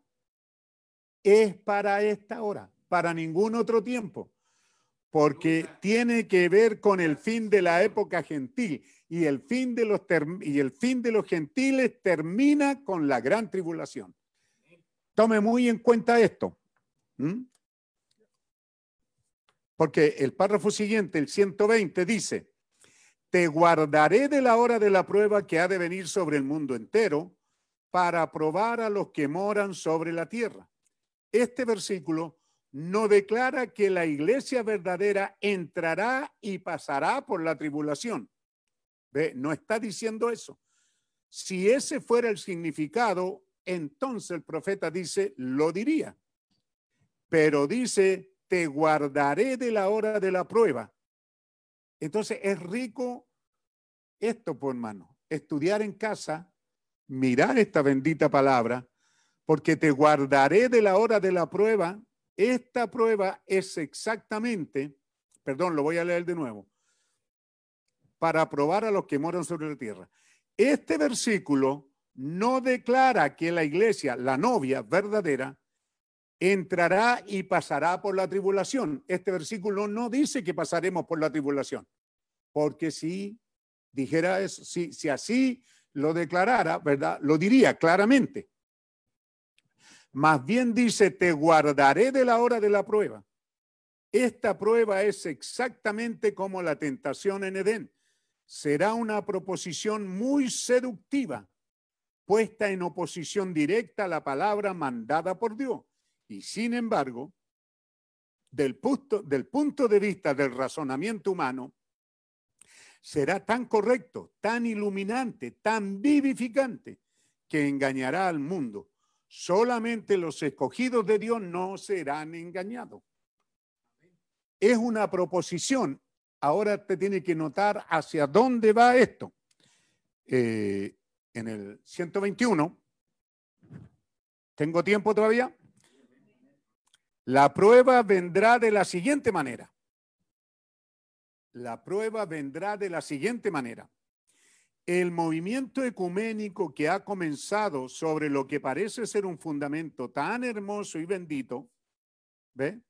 es para esta hora, para ningún otro tiempo porque tiene que ver con el fin de la época gentil y el fin de los, y el fin de los gentiles termina con la gran tribulación. Tome muy en cuenta esto. Porque el párrafo siguiente, el 120, dice, te guardaré de la hora de la prueba que ha de venir sobre el mundo entero para probar a los que moran sobre la tierra. Este versículo no declara que la iglesia verdadera entrará y pasará por la tribulación. No está diciendo eso. Si ese fuera el significado, entonces el profeta dice, lo diría. Pero dice, te guardaré de la hora de la prueba. Entonces es rico esto, por hermano, estudiar en casa, mirar esta bendita palabra, porque te guardaré de la hora de la prueba esta prueba es exactamente, perdón, lo voy a leer de nuevo, para probar a los que moran sobre la tierra. Este versículo no declara que la iglesia, la novia verdadera, entrará y pasará por la tribulación. Este versículo no dice que pasaremos por la tribulación, porque si dijera eso, si, si así lo declarara, ¿verdad? Lo diría claramente. Más bien dice, te guardaré de la hora de la prueba. Esta prueba es exactamente como la tentación en Edén. Será una proposición muy seductiva, puesta en oposición directa a la palabra mandada por Dios. Y sin embargo, del punto, del punto de vista del razonamiento humano, será tan correcto, tan iluminante, tan vivificante, que engañará al mundo Solamente los escogidos de Dios no serán engañados. Es una proposición. Ahora te tiene que notar hacia dónde va esto. Eh, en el 121, ¿tengo tiempo todavía? La prueba vendrá de la siguiente manera. La prueba vendrá de la siguiente manera el movimiento ecuménico que ha comenzado sobre lo que parece ser un fundamento tan hermoso y bendito, ¿ve?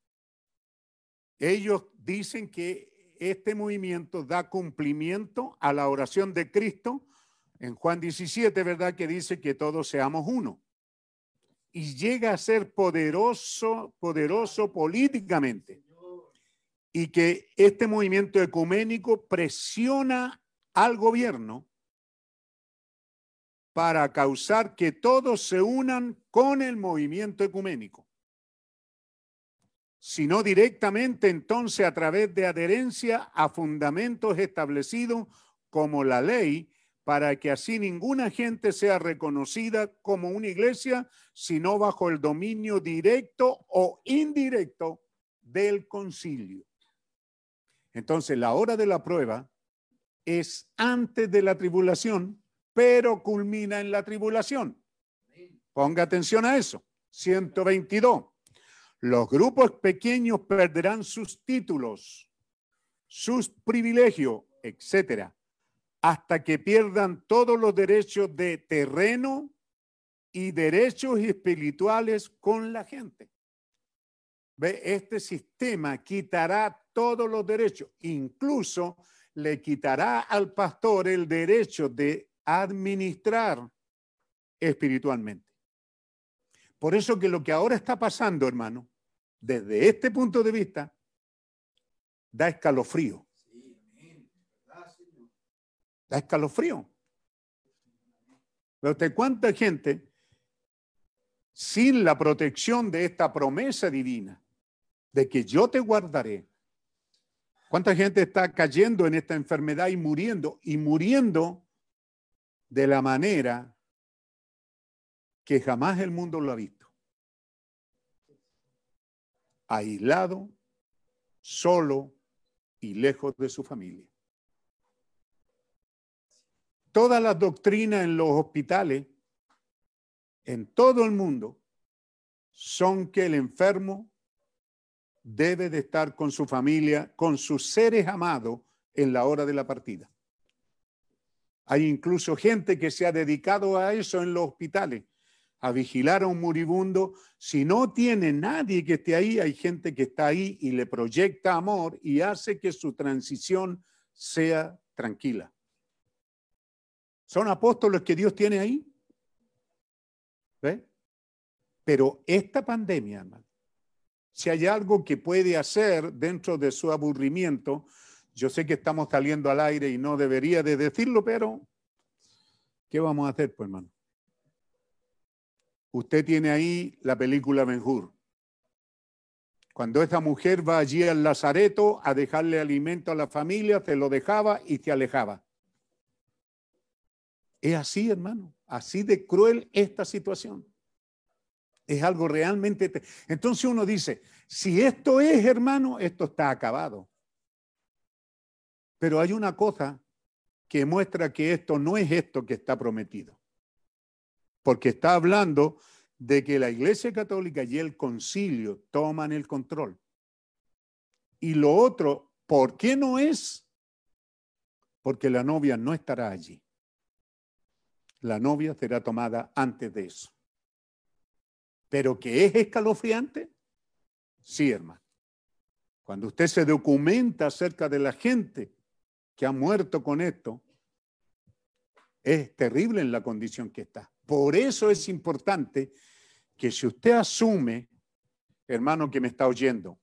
Ellos dicen que este movimiento da cumplimiento a la oración de Cristo en Juan 17, ¿verdad? Que dice que todos seamos uno. Y llega a ser poderoso, poderoso políticamente. Y que este movimiento ecuménico presiona al gobierno para causar que todos se unan con el movimiento ecuménico, sino directamente entonces a través de adherencia a fundamentos establecidos como la ley para que así ninguna gente sea reconocida como una iglesia, sino bajo el dominio directo o indirecto del concilio. Entonces, la hora de la prueba es antes de la tribulación, pero culmina en la tribulación. Ponga atención a eso. 122. Los grupos pequeños perderán sus títulos, sus privilegios, etcétera, hasta que pierdan todos los derechos de terreno y derechos espirituales con la gente. ¿Ve? Este sistema quitará todos los derechos, incluso le quitará al pastor el derecho de administrar espiritualmente. Por eso que lo que ahora está pasando, hermano, desde este punto de vista, da escalofrío. Da escalofrío. Pero usted cuánta gente sin la protección de esta promesa divina, de que yo te guardaré, ¿Cuánta gente está cayendo en esta enfermedad y muriendo? Y muriendo de la manera que jamás el mundo lo ha visto. Aislado, solo y lejos de su familia. Todas las doctrinas en los hospitales, en todo el mundo, son que el enfermo debe de estar con su familia, con sus seres amados en la hora de la partida. Hay incluso gente que se ha dedicado a eso en los hospitales, a vigilar a un moribundo. Si no tiene nadie que esté ahí, hay gente que está ahí y le proyecta amor y hace que su transición sea tranquila. ¿Son apóstoles que Dios tiene ahí? ¿Ve? Pero esta pandemia, si hay algo que puede hacer dentro de su aburrimiento, yo sé que estamos saliendo al aire y no debería de decirlo, pero ¿qué vamos a hacer, pues, hermano? Usted tiene ahí la película Benjur. Cuando esta mujer va allí al Lazareto a dejarle alimento a la familia, se lo dejaba y se alejaba. Es así, hermano, así de cruel esta situación. Es algo realmente... Entonces uno dice, si esto es, hermano, esto está acabado. Pero hay una cosa que muestra que esto no es esto que está prometido. Porque está hablando de que la Iglesia Católica y el concilio toman el control. Y lo otro, ¿por qué no es? Porque la novia no estará allí. La novia será tomada antes de eso. Pero que es escalofriante, sí, hermano. Cuando usted se documenta acerca de la gente que ha muerto con esto, es terrible en la condición que está. Por eso es importante que si usted asume, hermano que me está oyendo,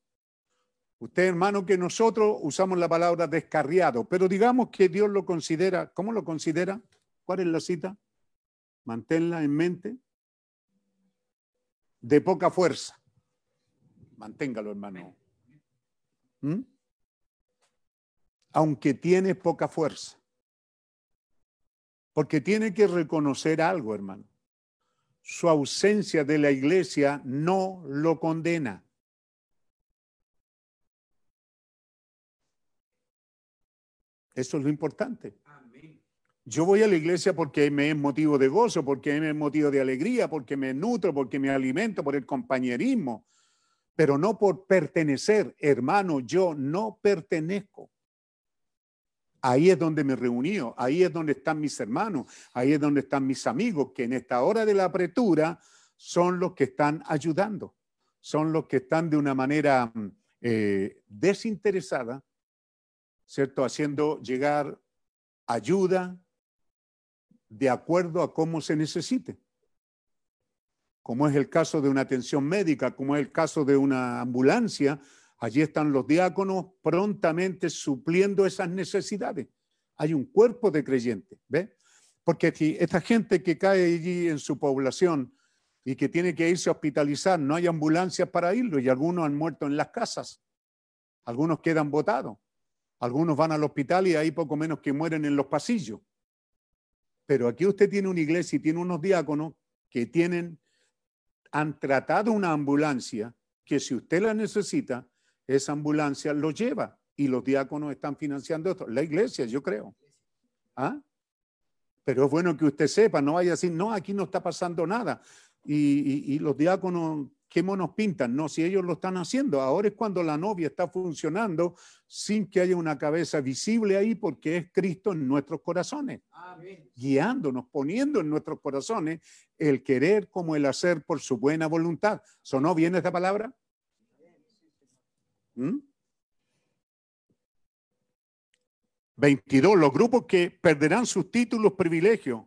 usted hermano que nosotros usamos la palabra descarriado, pero digamos que Dios lo considera, ¿cómo lo considera? ¿Cuál es la cita? Manténla en mente de poca fuerza. Manténgalo, hermano. ¿Mm? Aunque tiene poca fuerza. Porque tiene que reconocer algo, hermano. Su ausencia de la iglesia no lo condena. Eso es lo importante. Yo voy a la iglesia porque me es motivo de gozo, porque me es motivo de alegría, porque me nutro, porque me alimento, por el compañerismo, pero no por pertenecer. Hermano, yo no pertenezco. Ahí es donde me reuní, ahí es donde están mis hermanos, ahí es donde están mis amigos, que en esta hora de la apretura son los que están ayudando, son los que están de una manera eh, desinteresada, ¿cierto? Haciendo llegar ayuda, de acuerdo a cómo se necesite. Como es el caso de una atención médica, como es el caso de una ambulancia, allí están los diáconos prontamente supliendo esas necesidades. Hay un cuerpo de creyentes, ¿ve? Porque si esta gente que cae allí en su población y que tiene que irse a hospitalizar, no hay ambulancias para irlo y algunos han muerto en las casas, algunos quedan botados, algunos van al hospital y ahí poco menos que mueren en los pasillos. Pero aquí usted tiene una iglesia y tiene unos diáconos que tienen, han tratado una ambulancia que si usted la necesita, esa ambulancia lo lleva y los diáconos están financiando esto. La iglesia, yo creo. ¿Ah? Pero es bueno que usted sepa, no vaya a decir, no, aquí no está pasando nada. Y, y los diáconos ¿qué monos pintan? No, si ellos lo están haciendo. Ahora es cuando la novia está funcionando sin que haya una cabeza visible ahí porque es Cristo en nuestros corazones, guiándonos, poniendo en nuestros corazones el querer como el hacer por su buena voluntad. ¿Sonó bien esta palabra? 22. ¿Mm? Los grupos que perderán sus títulos, privilegios,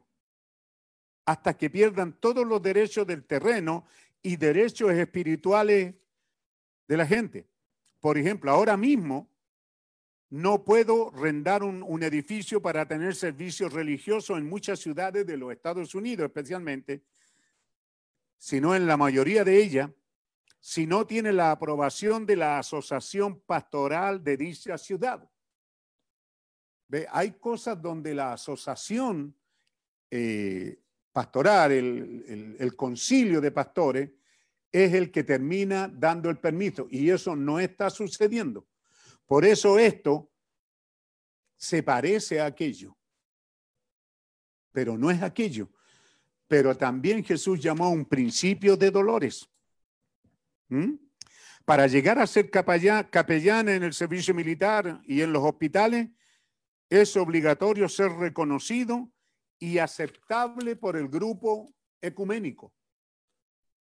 hasta que pierdan todos los derechos del terreno y derechos espirituales de la gente. Por ejemplo, ahora mismo no puedo rendar un, edificio para tener servicios religiosos en muchas ciudades de los Estados Unidos, especialmente, sino en la mayoría de ellas, si no tiene la aprobación de la asociación pastoral de dicha ciudad. ¿Ve? Hay cosas donde la asociación eh, pastoral, el, concilio de pastores, es el que termina dando el permiso y eso no está sucediendo. Por eso esto se parece a aquello, pero no es aquello. Pero también Jesús llamó un principio de dolores. ¿Mm? Para llegar a ser capellán en el servicio militar y en los hospitales, es obligatorio ser reconocido y aceptable por el grupo ecuménico.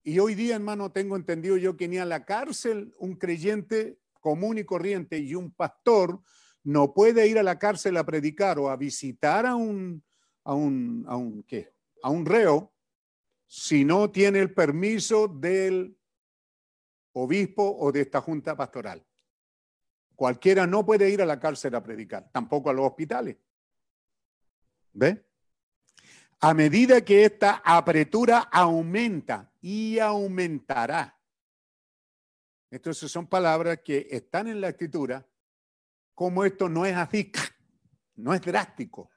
Y hoy día, hermano, tengo entendido yo que ni a la cárcel un creyente común y corriente y un pastor no puede ir a la cárcel a predicar o a visitar a un, reo si no tiene el permiso del obispo o de esta junta pastoral. Cualquiera no puede ir a la cárcel a predicar, tampoco a los hospitales. ¿Ve? A medida que esta apretura aumenta y aumentará. Entonces son palabras que están en la escritura, como esto no es así, no es drástico.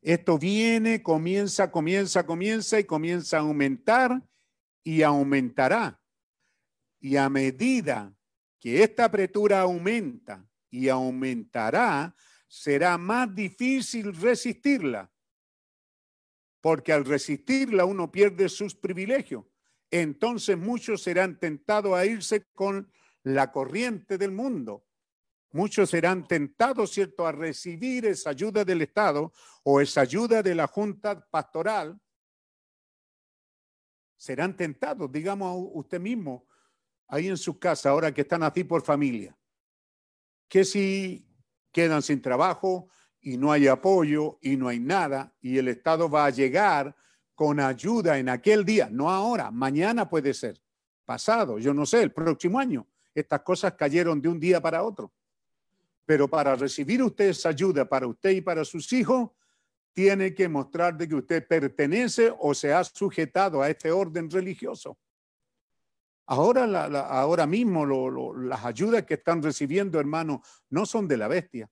Esto viene, comienza, comienza, comienza y comienza a aumentar y aumentará. Y a medida que esta apretura aumenta y aumentará, será más difícil resistirla porque al resistirla uno pierde sus privilegios. Entonces muchos serán tentados a irse con la corriente del mundo. Muchos serán tentados, ¿cierto?, a recibir esa ayuda del Estado o esa ayuda de la Junta Pastoral. Serán tentados, digamos usted mismo, ahí en su casa, ahora que están así por familia, que si quedan sin trabajo, y no hay apoyo y no hay nada y el Estado va a llegar con ayuda en aquel día, no ahora, mañana puede ser, pasado, yo no sé, el próximo año. Estas cosas cayeron de un día para otro. Pero para recibir usted esa ayuda para usted y para sus hijos, tiene que mostrar de que usted pertenece o se ha sujetado a este orden religioso. Ahora, ahora mismo las ayudas que están recibiendo, hermanos, no son de la bestia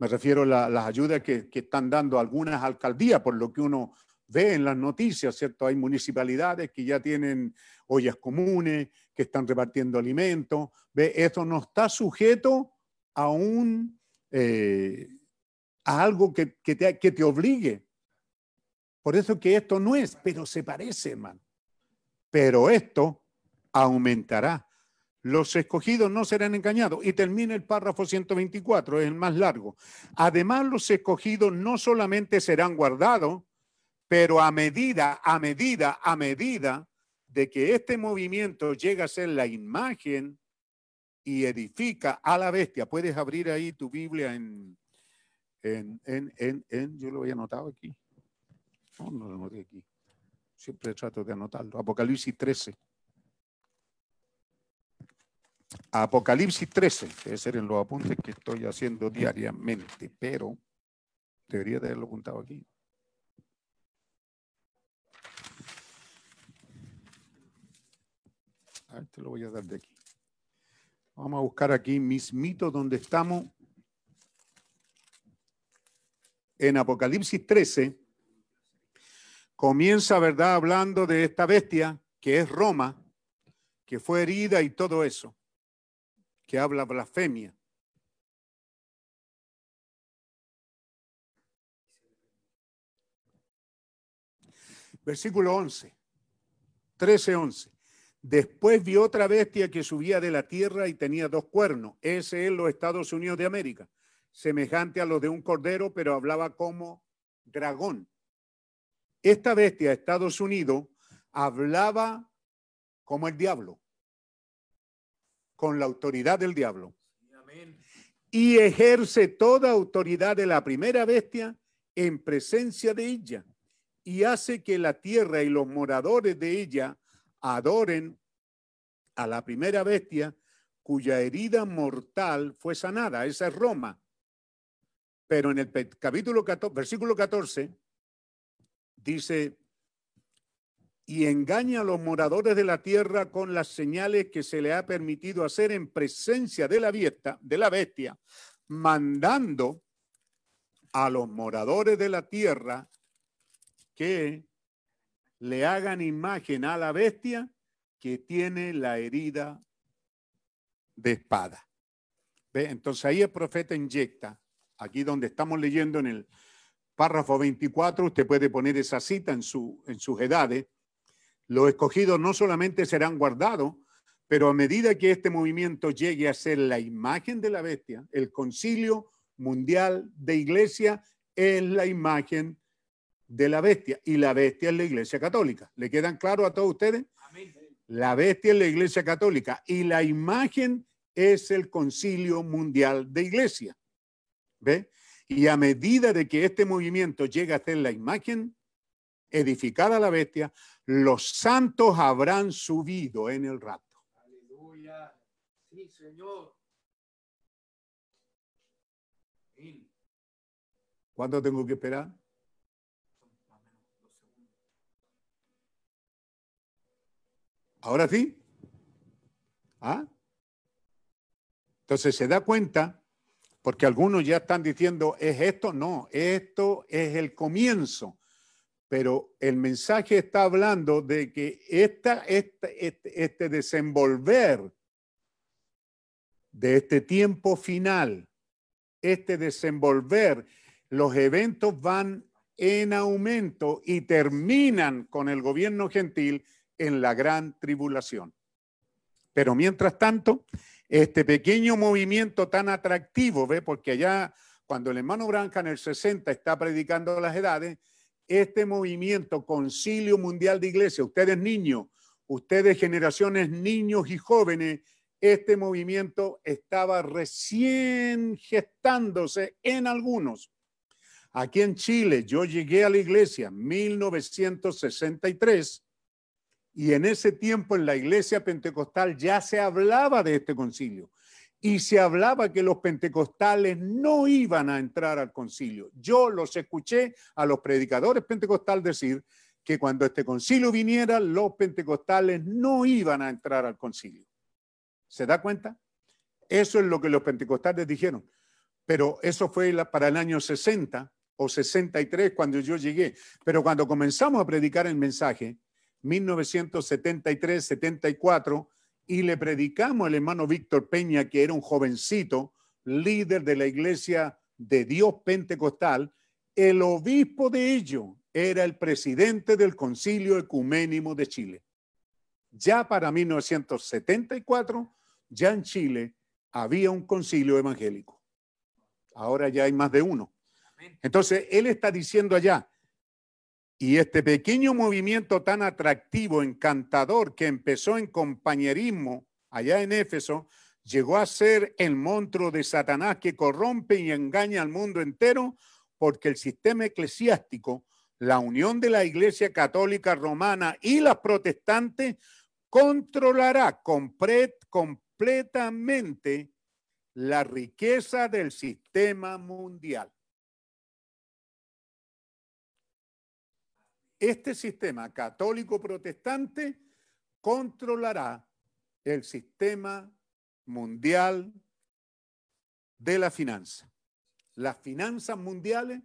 me refiero a las ayudas que, están dando algunas alcaldías, por lo que uno ve en las noticias, ¿cierto? Hay municipalidades que ya tienen ollas comunes, que están repartiendo alimentos. ¿Ve? Esto no está sujeto a un eh, a algo que, te, que te obligue. Por eso que esto no es, pero se parece, hermano. Pero esto aumentará los escogidos no serán engañados. Y termina el párrafo 124, es el más largo. Además, los escogidos no solamente serán guardados, pero a medida, a medida, a medida de que este movimiento llega a ser la imagen y edifica a la bestia. Puedes abrir ahí tu Biblia en, en, en, en, yo lo había anotado aquí. No, no lo anoté aquí. Siempre trato de anotarlo. Apocalipsis 13. Apocalipsis 13, debe ser en los apuntes que estoy haciendo diariamente, pero debería de haberlo apuntado aquí. A ah, este lo voy a dar de aquí. Vamos a buscar aquí mismito donde estamos en Apocalipsis 13, comienza, ¿verdad?, hablando de esta bestia que es Roma, que fue herida y todo eso, que habla blasfemia. Versículo 11, 13, 11. Después vio otra bestia que subía de la tierra y tenía dos cuernos. Ese es los Estados Unidos de América, semejante a los de un cordero, pero hablaba como dragón. Esta bestia, Estados Unidos, hablaba como el diablo, con la autoridad del diablo. Y ejerce toda autoridad de la primera bestia en presencia de ella y hace que la tierra y los moradores de ella adoren a la primera bestia cuya herida mortal fue sanada. Esa es Roma. Pero en el capítulo 14, versículo 14, dice, y engaña a los moradores de la tierra con las señales que se le ha permitido hacer en presencia de la bestia, de la bestia mandando a los moradores de la tierra que le hagan imagen a la bestia que tiene la herida de espada. ¿Ve? Entonces ahí el profeta inyecta, aquí donde estamos leyendo en el párrafo 24, usted puede poner esa cita en, su, en sus edades, los escogidos no solamente serán guardados, pero a medida que este movimiento llegue a ser la imagen de la bestia, el concilio mundial de iglesia es la imagen de la bestia y la bestia es la iglesia católica. ¿Le quedan claro a todos ustedes? La bestia es la iglesia católica y la imagen es el concilio mundial de iglesia. ¿Ve? Y a medida de que este movimiento llega a ser la imagen edificada a la bestia, los santos habrán subido en el rato. Aleluya. Sí, Señor. ¿Cuánto tengo que esperar? Ahora sí. ¿Ah? Entonces se da cuenta, porque algunos ya están diciendo, ¿es esto? No, esto es el comienzo. Pero el mensaje está hablando de que esta, este, este, este desenvolver de este tiempo final, este desenvolver, los eventos van en aumento y terminan con el gobierno gentil en la gran tribulación. Pero mientras tanto, este pequeño movimiento tan atractivo, ¿ve? Porque allá, cuando el hermano Branca en el 60 está predicando las edades, este movimiento, Concilio Mundial de Iglesia, ustedes niños, ustedes generaciones niños y jóvenes, este movimiento estaba recién gestándose en algunos. Aquí en Chile, yo llegué a la iglesia en 1963 y en ese tiempo en la iglesia pentecostal ya se hablaba de este concilio y se hablaba que los pentecostales no iban a entrar al concilio. Yo los escuché a los predicadores pentecostales decir que cuando este concilio viniera, los pentecostales no iban a entrar al concilio. ¿Se da cuenta? Eso es lo que los pentecostales dijeron. Pero eso fue para el año 60 o 63 cuando yo llegué. Pero cuando comenzamos a predicar el mensaje, 1973-74 y le predicamos al hermano Víctor Peña, que era un jovencito, líder de la iglesia de Dios Pentecostal, el obispo de ello era el presidente del Concilio Ecuménimo de Chile. Ya para 1974, ya en Chile había un concilio evangélico. Ahora ya hay más de uno. Entonces, él está diciendo allá, y este pequeño movimiento tan atractivo, encantador, que empezó en compañerismo allá en Éfeso, llegó a ser el monstruo de Satanás que corrompe y engaña al mundo entero, porque el sistema eclesiástico, la unión de la Iglesia Católica Romana y las protestantes, controlará completamente la riqueza del sistema mundial. Este sistema católico protestante controlará el sistema mundial de la finanza. Las finanzas mundiales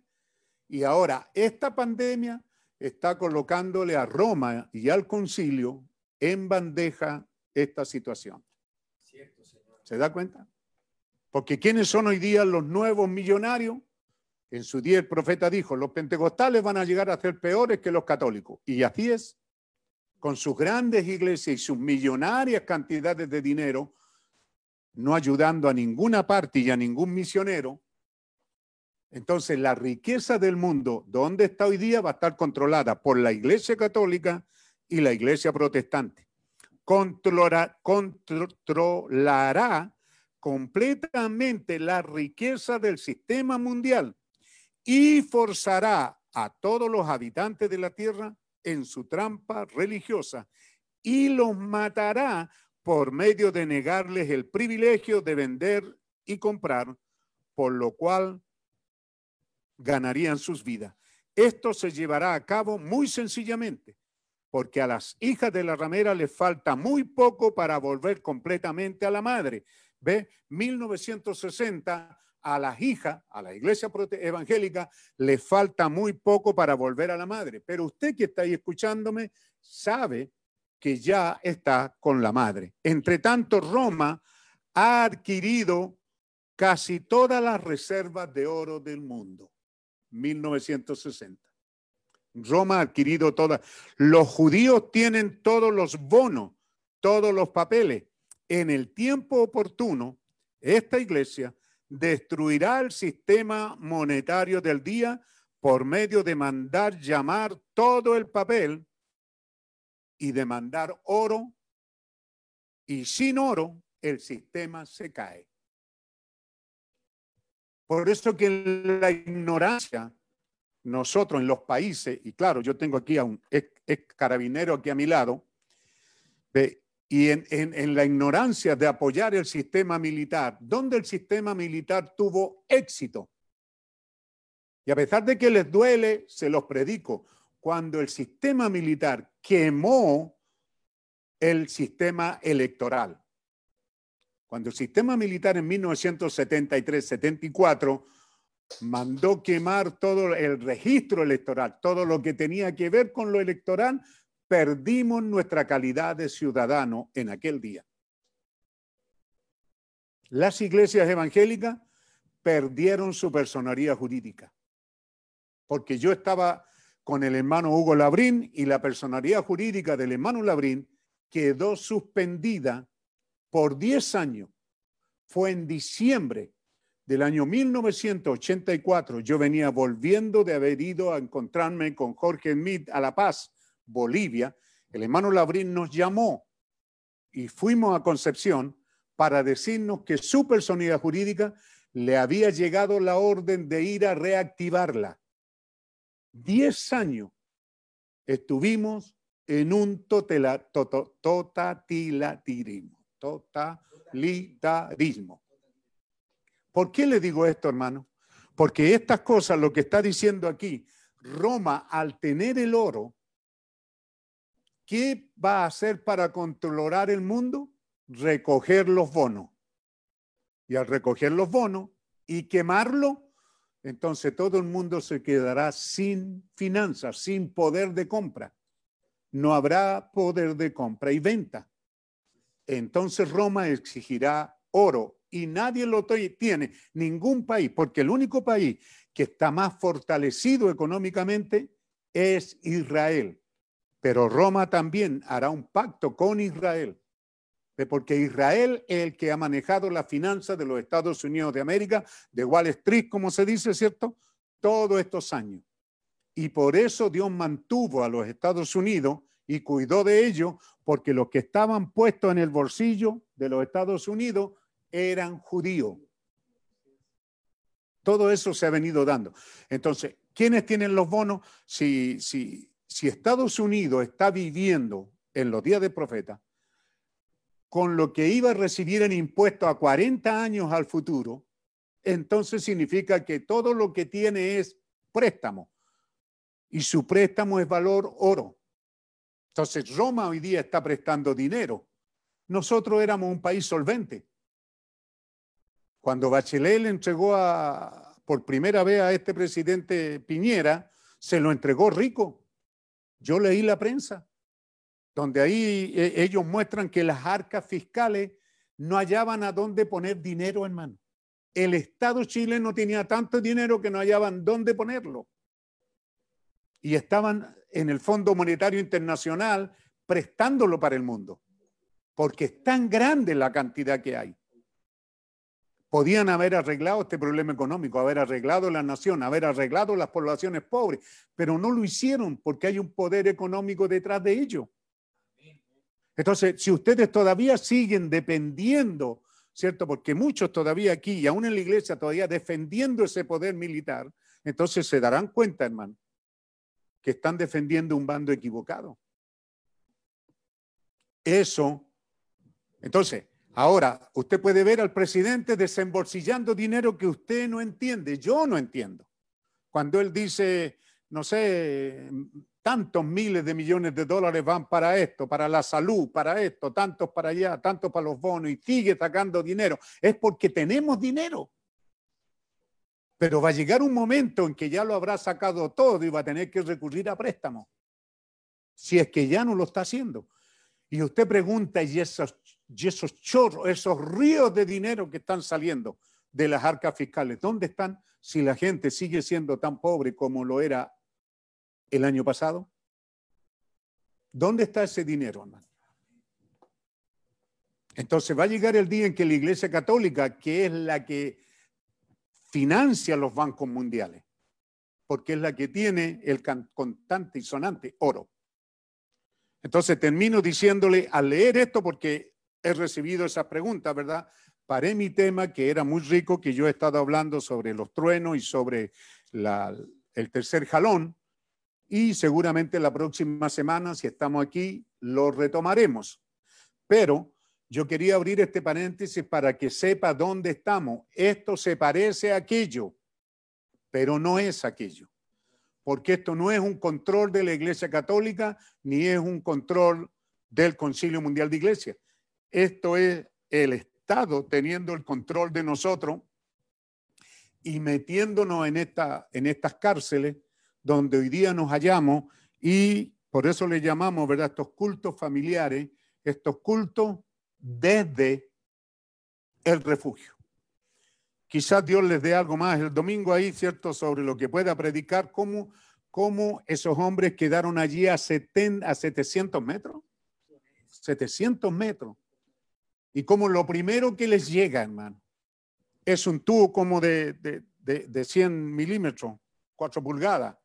Y ahora, esta pandemia está colocándole a Roma y al concilio en bandeja esta situación. ¿Se da cuenta? Porque ¿quiénes son hoy día los nuevos millonarios? En su día el profeta dijo, los pentecostales van a llegar a ser peores que los católicos. Y así es. Con sus grandes iglesias y sus millonarias cantidades de dinero, no ayudando a ninguna parte y a ningún misionero, entonces la riqueza del mundo, ¿dónde está hoy día? Va a estar controlada por la Iglesia Católica y la Iglesia Protestante. Controlará completamente la riqueza del sistema mundial y forzará a todos los habitantes de la tierra en su trampa religiosa y los matará por medio de negarles el privilegio de vender y comprar, por lo cual ganarían sus vidas. Esto se llevará a cabo muy sencillamente, porque a las hijas de la ramera les falta muy poco para volver completamente a la madre. ¿Ve? 1960 a las hijas, a la iglesia evangélica, le falta muy poco para volver a la madre. Pero usted que está ahí escuchándome sabe que ya está con la madre. Entre tanto, Roma ha adquirido casi todas las reservas de oro del mundo. 1960. Roma ha adquirido todas. Los judíos tienen todos los bonos, todos los papeles. En el tiempo oportuno, esta iglesia destruirá el sistema monetario del día por medio de mandar llamar todo el papel y de mandar oro. Y sin oro, el sistema se cae. Por eso que la ignorancia, nosotros en los países, y claro, yo tengo aquí a un ex, carabinero aquí a mi lado, y en, la ignorancia de apoyar el sistema militar, donde el sistema militar tuvo éxito. Y a pesar de que les duele, se los predico. Cuando el sistema militar quemó el sistema electoral, cuando el sistema militar en 1973-74 mandó quemar todo el registro electoral, todo lo que tenía que ver con lo electoral, perdimos nuestra calidad de ciudadano en aquel día. Las iglesias evangélicas perdieron su personería jurídica, porque yo estaba con el hermano Hugo Labrín y la personería jurídica del hermano Labrín quedó suspendida por 10 años. Fue en diciembre del año 1984. Yo venía volviendo de haber ido a encontrarme con Jorge Smith a La Paz Bolivia, el hermano Labrín nos llamó y fuimos a Concepción para decirnos que su personalidad jurídica le había llegado la orden de ir a reactivarla. Diez años estuvimos en un totalitarismo. ¿Por qué le digo esto, hermano? Porque estas cosas, lo que está diciendo aquí, Roma, al tener el oro, ¿Qué va a hacer para controlar el mundo? Recoger los bonos. Y al recoger los bonos y quemarlo, entonces todo el mundo se quedará sin finanzas, sin poder de compra. No habrá poder de compra y venta. Entonces Roma exigirá oro y nadie lo tiene, ningún país, porque el único país que está más fortalecido económicamente es Israel. Pero Roma también hará un pacto con Israel, porque Israel es el que ha manejado la finanza de los Estados Unidos de América, de Wall Street, como se dice, ¿cierto? Todos estos años. Y por eso Dios mantuvo a los Estados Unidos y cuidó de ellos, porque los que estaban puestos en el bolsillo de los Estados Unidos eran judíos. Todo eso se ha venido dando. Entonces, ¿quiénes tienen los bonos? Si, si, si Estados Unidos está viviendo en los días de profeta con lo que iba a recibir en impuestos a 40 años al futuro, entonces significa que todo lo que tiene es préstamo y su préstamo es valor oro. Entonces Roma hoy día está prestando dinero. Nosotros éramos un país solvente. Cuando Bachelet le entregó por primera vez a este presidente Piñera, se lo entregó rico. Yo leí la prensa, donde ahí eh, ellos muestran que las arcas fiscales no hallaban a dónde poner dinero, hermano. El Estado chileno tenía tanto dinero que no hallaban dónde ponerlo. Y estaban en el Fondo Monetario Internacional prestándolo para el mundo, porque es tan grande la cantidad que hay. Podían haber arreglado este problema económico, haber arreglado la nación, haber arreglado las poblaciones pobres, pero no lo hicieron porque hay un poder económico detrás de ello. Entonces, si ustedes todavía siguen dependiendo, ¿cierto? Porque muchos todavía aquí, y aún en la iglesia, todavía defendiendo ese poder militar, entonces se darán cuenta, hermano, que están defendiendo un bando equivocado. Eso, entonces, ahora usted puede ver al presidente desembolsillando dinero que usted no entiende, yo no entiendo. Cuando él dice, no sé, tantos miles de millones de dólares van para esto, para la salud, para esto, tantos para allá, tantos para los bonos y sigue sacando dinero. Es porque tenemos dinero. Pero va a llegar un momento en que ya lo habrá sacado todo y va a tener que recurrir a préstamos. Si es que ya no lo está haciendo. Y usted pregunta, ¿y esos, y esos chorros, esos ríos de dinero que están saliendo de las arcas fiscales, dónde están si la gente sigue siendo tan pobre como lo era el año pasado? ¿Dónde está ese dinero, hermano? Entonces va a llegar el día en que la Iglesia Católica, que es la que financia los bancos mundiales, porque es la que tiene el constante y sonante oro. Entonces termino diciéndole al leer esto, porque he recibido esas preguntas, ¿verdad? Paré mi tema, que era muy rico, que yo he estado hablando sobre los truenos y sobre el tercer jalón, y seguramente la próxima semana, si estamos aquí, lo retomaremos. Pero yo quería abrir este paréntesis para que sepa dónde estamos. Esto se parece a aquello, pero no es aquello. Porque esto no es un control de la Iglesia Católica ni es un control del Concilio Mundial de Iglesia. Esto es el Estado teniendo el control de nosotros y metiéndonos en, esta, en estas cárceles donde hoy día nos hallamos y por eso le llamamos, ¿verdad?, estos cultos familiares, estos cultos desde el refugio. Quizás Dios les dé algo más el domingo ahí, ¿cierto?, sobre lo que pueda predicar, cómo, cómo esos hombres quedaron allí a, a 700 metros. 700 metros. Y como lo primero que les llega, hermano, es un tubo como de, de, de, de 100 milímetros, 4 pulgadas,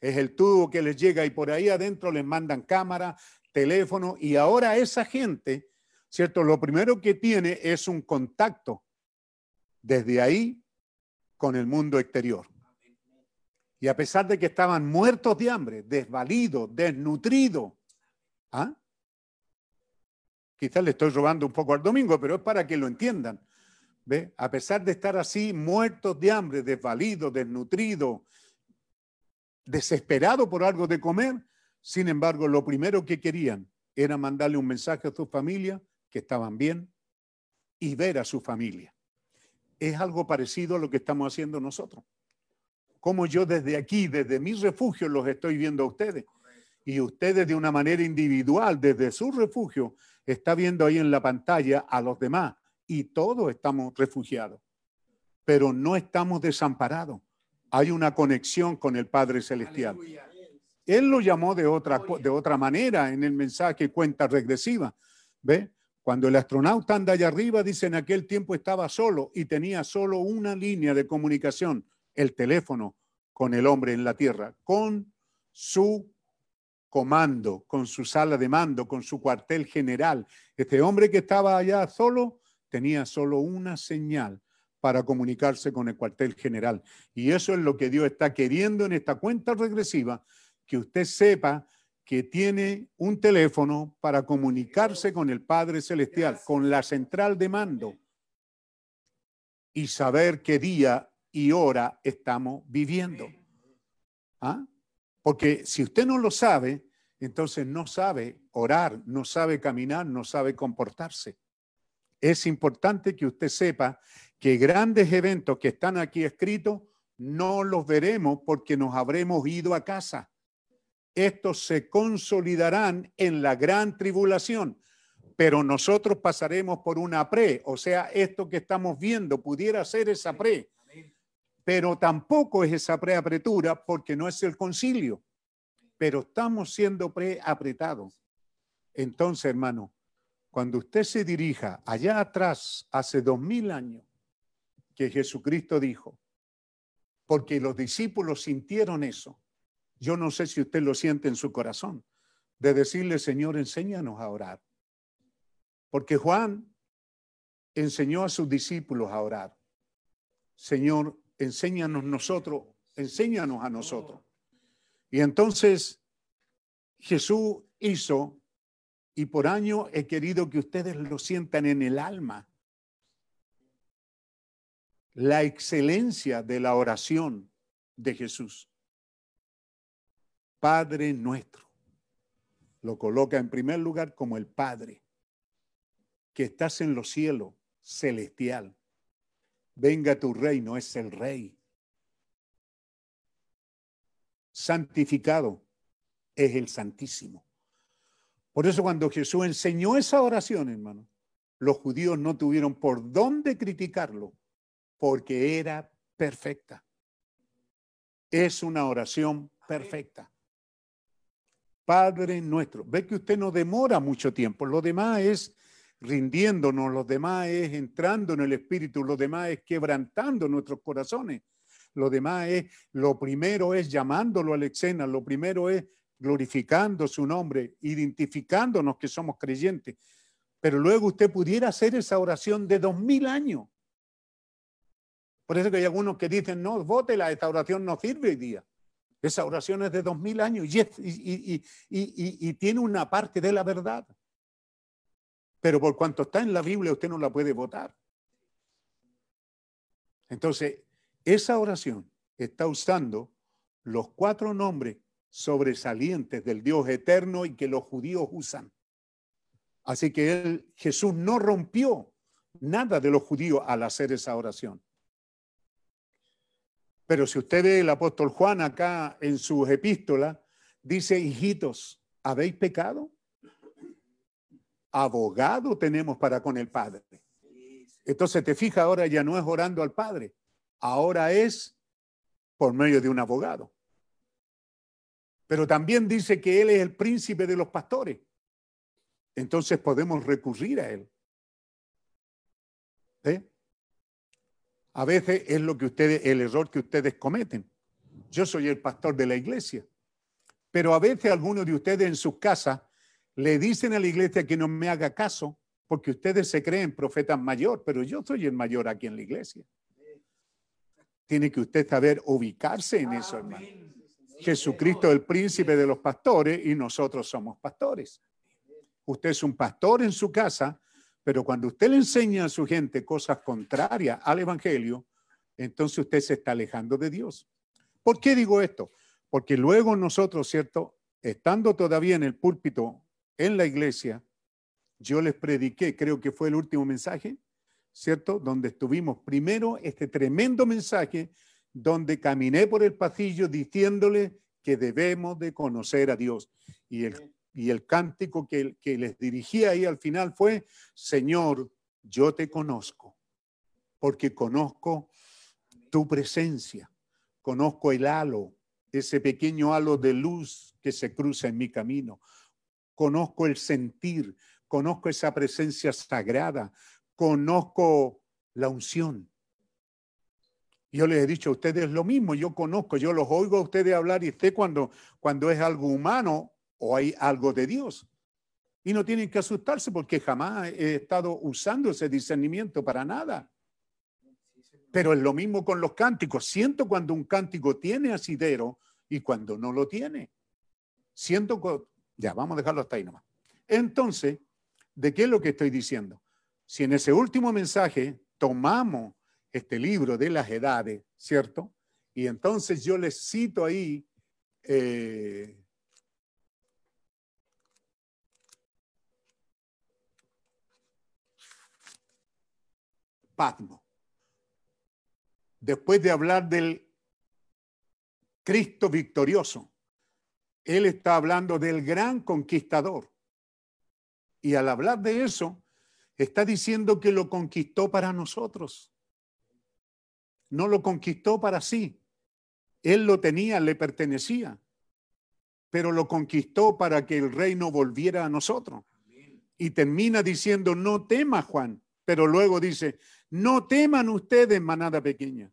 es el tubo que les llega y por ahí adentro les mandan cámara, teléfono y ahora esa gente, ¿cierto? Lo primero que tiene es un contacto desde ahí con el mundo exterior. Y a pesar de que estaban muertos de hambre, desvalidos, desnutridos, ¿ah? Quizás le estoy robando un poco al domingo, pero es para que lo entiendan. ¿Ve? A pesar de estar así, muertos de hambre, desvalidos, desnutridos, desesperado por algo de comer, sin embargo, lo primero que querían era mandarle un mensaje a su familia que estaban bien y ver a su familia. Es algo parecido a lo que estamos haciendo nosotros. Como yo desde aquí, desde mi refugio, los estoy viendo a ustedes. Y ustedes de una manera individual, desde su refugio, está viendo ahí en la pantalla a los demás. Y todos estamos refugiados. Pero no estamos desamparados hay una conexión con el Padre Celestial. Él lo llamó de otra, de otra manera en el mensaje cuenta regresiva. ¿Ve? Cuando el astronauta anda allá arriba, dice en aquel tiempo estaba solo y tenía solo una línea de comunicación, el teléfono con el hombre en la tierra, con su comando, con su sala de mando, con su cuartel general. Este hombre que estaba allá solo tenía solo una señal para comunicarse con el cuartel general. Y eso es lo que Dios está queriendo en esta cuenta regresiva, que usted sepa que tiene un teléfono para comunicarse con el Padre Celestial, con la central de mando, y saber qué día y hora estamos viviendo. ¿Ah? Porque si usted no lo sabe, entonces no sabe orar, no sabe caminar, no sabe comportarse. es importante que usted sepa que grandes eventos que están aquí escritos no los veremos porque nos habremos ido a casa. Estos se consolidarán en la gran tribulación, pero nosotros pasaremos por una pre, o sea, esto que estamos viendo pudiera ser esa pre, pero tampoco es esa preapretura porque no es el concilio, pero estamos siendo preapretados. Entonces, hermano, cuando usted se dirija allá atrás, hace dos mil años, que Jesucristo dijo, porque los discípulos sintieron eso. Yo no sé si usted lo siente en su corazón, de decirle, Señor, enséñanos a orar. Porque Juan enseñó a sus discípulos a orar. Señor, enséñanos nosotros, enséñanos a nosotros. Y entonces Jesús hizo, y por año he querido que ustedes lo sientan en el alma, la excelencia de la oración de Jesús. Padre nuestro. Lo coloca en primer lugar como el Padre, que estás en los cielos, celestial. Venga tu reino, es el Rey. Santificado es el Santísimo. Por eso cuando Jesús enseñó esa oración, hermano, los judíos no tuvieron por dónde criticarlo porque era perfecta. Es una oración perfecta. Padre nuestro, ve que usted no demora mucho tiempo, lo demás es rindiéndonos, lo demás es entrando en el Espíritu, lo demás es quebrantando nuestros corazones, lo demás es, lo primero es llamándolo a la lo primero es glorificando su nombre, identificándonos que somos creyentes. Pero luego usted pudiera hacer esa oración de dos mil años por eso que hay algunos que dicen, no, vótela, esta oración no sirve hoy día. Esa oración es de dos mil años y, y, tiene una parte de la verdad. Pero por cuanto está en la Biblia, usted no la puede votar. Entonces, esa oración está usando los cuatro nombres sobresalientes del Dios eterno y que los judíos usan. Así que Jesús no rompió nada de los judíos al hacer esa oración. Pero si usted ve el apóstol Juan acá en sus epístolas, dice, hijitos, ¿habéis pecado? Abogado tenemos para con el Padre. Entonces te fijas, ahora ya no es orando al Padre, ahora es por medio de un abogado. Pero también dice que Él es el príncipe de los pastores. Entonces podemos recurrir a Él. ¿Eh? A veces es lo que ustedes, el error que ustedes cometen. Yo soy el pastor de la iglesia, pero a veces algunos de ustedes en sus casas le dicen a la iglesia que no me haga caso porque ustedes se creen profetas mayor, pero yo soy el mayor aquí en la iglesia. Tiene que usted saber ubicarse en eso, hermano. Jesucristo es el príncipe de los pastores y nosotros somos pastores. Usted es un pastor en su casa, pero cuando usted le enseña a su gente cosas contrarias al Evangelio, entonces usted se está alejando de Dios. ¿Por qué digo esto? Porque luego nosotros, ¿cierto? Estando todavía en el púlpito, en la iglesia, yo les prediqué, creo que fue el último mensaje, ¿cierto? Donde estuvimos primero este tremendo mensaje, donde caminé por el pasillo diciéndole que debemos de conocer a Dios. Y el y el cántico que, que les dirigía ahí al final fue, Señor, yo te conozco, porque conozco tu presencia, conozco el halo, ese pequeño halo de luz que se cruza en mi camino, conozco el sentir, conozco esa presencia sagrada, conozco la unción. Yo les he dicho a ustedes lo mismo, yo conozco, yo los oigo a ustedes hablar y usted cuando, cuando es algo humano, o hay algo de Dios. Y no tienen que asustarse porque jamás he estado usando ese discernimiento para nada. Pero es lo mismo con los cánticos. Siento cuando un cántico tiene asidero y cuando no lo tiene. Siento, ya, vamos a dejarlo hasta ahí nomás. Entonces, ¿de qué es lo que estoy diciendo? Si en ese último mensaje tomamos este libro de las edades, ¿cierto? Y entonces yo les cito ahí eh, Patmos. Después de hablar del Cristo victorioso, él está hablando del gran conquistador. Y al hablar de eso, está diciendo que lo conquistó para nosotros. No lo conquistó para sí. Él lo tenía, le pertenecía. Pero lo conquistó para que el reino volviera a nosotros. Y termina diciendo, no temas, Juan. Pero luego dice, no teman ustedes, manada pequeña.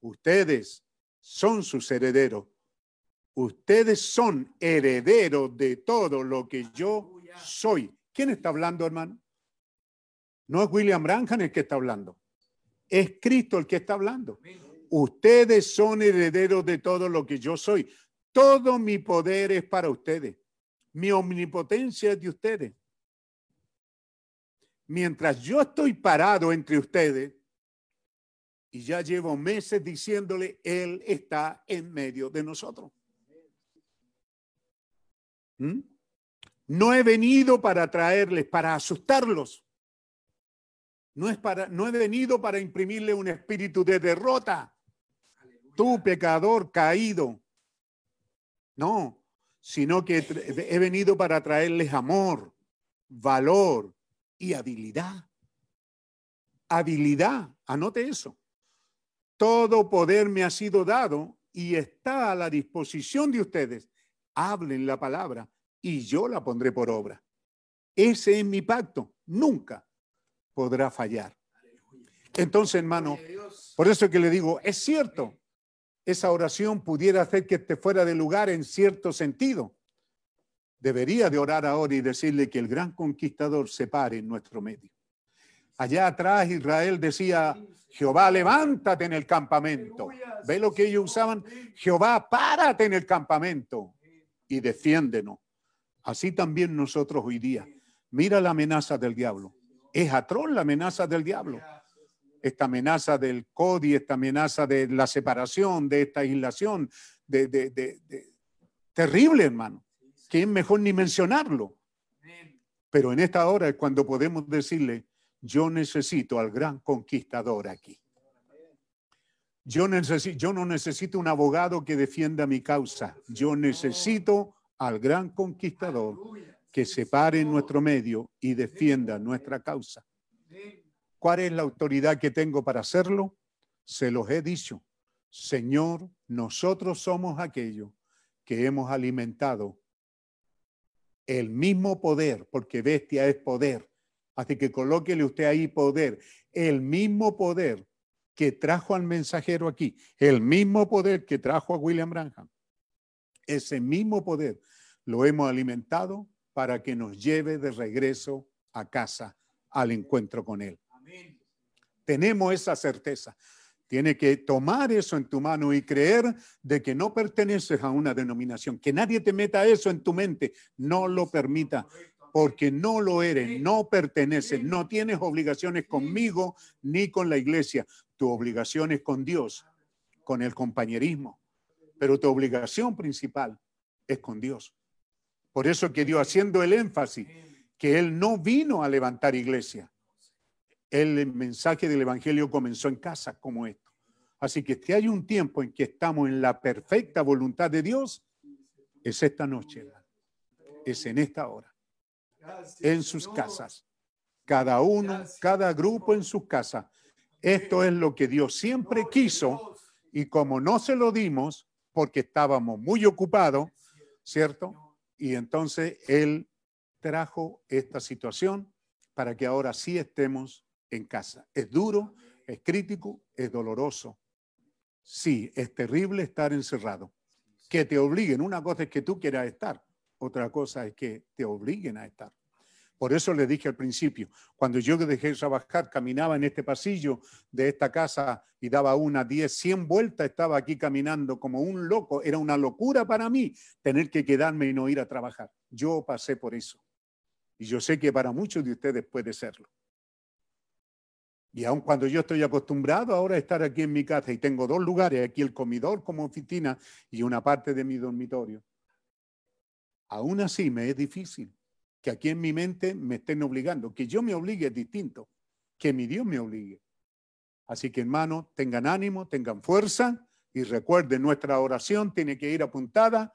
Ustedes son sus herederos. Ustedes son herederos de todo lo que yo soy. ¿Quién está hablando, hermano? No es William Branham el que está hablando. Es Cristo el que está hablando. Ustedes son herederos de todo lo que yo soy. Todo mi poder es para ustedes. Mi omnipotencia es de ustedes. Mientras yo estoy parado entre ustedes, y ya llevo meses diciéndole, Él está en medio de nosotros. ¿Mm? No he venido para traerles, para asustarlos. No, es para, no he venido para imprimirle un espíritu de derrota. Tú, pecador caído. No, sino que he venido para traerles amor, valor y habilidad. Habilidad, anote eso. Todo poder me ha sido dado y está a la disposición de ustedes. Hablen la palabra y yo la pondré por obra. Ese es mi pacto. Nunca podrá fallar. Entonces, hermano, por eso que le digo, es cierto, esa oración pudiera hacer que esté fuera de lugar en cierto sentido. Debería de orar ahora y decirle que el gran conquistador se pare en nuestro medio. Allá atrás Israel decía, Jehová, levántate en el campamento. ¿Ve lo que ellos usaban? Jehová, párate en el campamento y defiéndenos. Así también nosotros hoy día. Mira la amenaza del diablo. Es atroz la amenaza del diablo. Esta amenaza del CODI, esta amenaza de la separación, de esta aislación, de, terrible, hermano, que es mejor ni mencionarlo. Pero en esta hora es cuando podemos decirle, yo necesito al gran conquistador aquí. Yo, no necesito un abogado que defienda mi causa. Yo necesito al gran conquistador que se pare en nuestro medio y defienda nuestra causa. ¿Cuál es la autoridad que tengo para hacerlo? Se los he dicho. Señor, nosotros somos aquellos que hemos alimentado el mismo poder, porque bestia es poder, Así que colóquele usted ahí poder, el mismo poder que trajo al mensajero aquí, el mismo poder que trajo a William Branham. Ese mismo poder lo hemos alimentado para que nos lleve de regreso a casa al encuentro con Él. Tenemos esa certeza. Tiene que tomar eso en tu mano y creer de que no perteneces a una denominación, que nadie te meta eso en tu mente, no lo permita porque no lo eres, no perteneces, no tienes obligaciones conmigo ni con la iglesia. Tu obligación es con Dios, con el compañerismo, pero tu obligación principal es con Dios. Por eso que Dios, haciendo el énfasis, que Él no vino a levantar iglesia. El mensaje del Evangelio comenzó en casa como esto. Así que si hay un tiempo en que estamos en la perfecta voluntad de Dios, es esta noche, es en esta hora en sus casas. Cada uno, cada grupo en sus casas. Esto es lo que Dios siempre quiso y como no se lo dimos porque estábamos muy ocupados, ¿cierto? Y entonces Él trajo esta situación para que ahora sí estemos en casa. Es duro, es crítico, es doloroso. Sí, es terrible estar encerrado. Que te obliguen. Una cosa es que tú quieras estar, otra cosa es que te obliguen a estar. Por eso le dije al principio, cuando yo dejé de trabajar, caminaba en este pasillo de esta casa y daba una, diez, cien vueltas, estaba aquí caminando como un loco. Era una locura para mí tener que quedarme y no ir a trabajar. Yo pasé por eso. Y yo sé que para muchos de ustedes puede serlo. Y aun cuando yo estoy acostumbrado ahora a estar aquí en mi casa y tengo dos lugares, aquí el comedor como oficina y una parte de mi dormitorio, aún así me es difícil que aquí en mi mente me estén obligando. Que yo me obligue es distinto, que mi Dios me obligue. Así que hermanos, tengan ánimo, tengan fuerza y recuerden, nuestra oración tiene que ir apuntada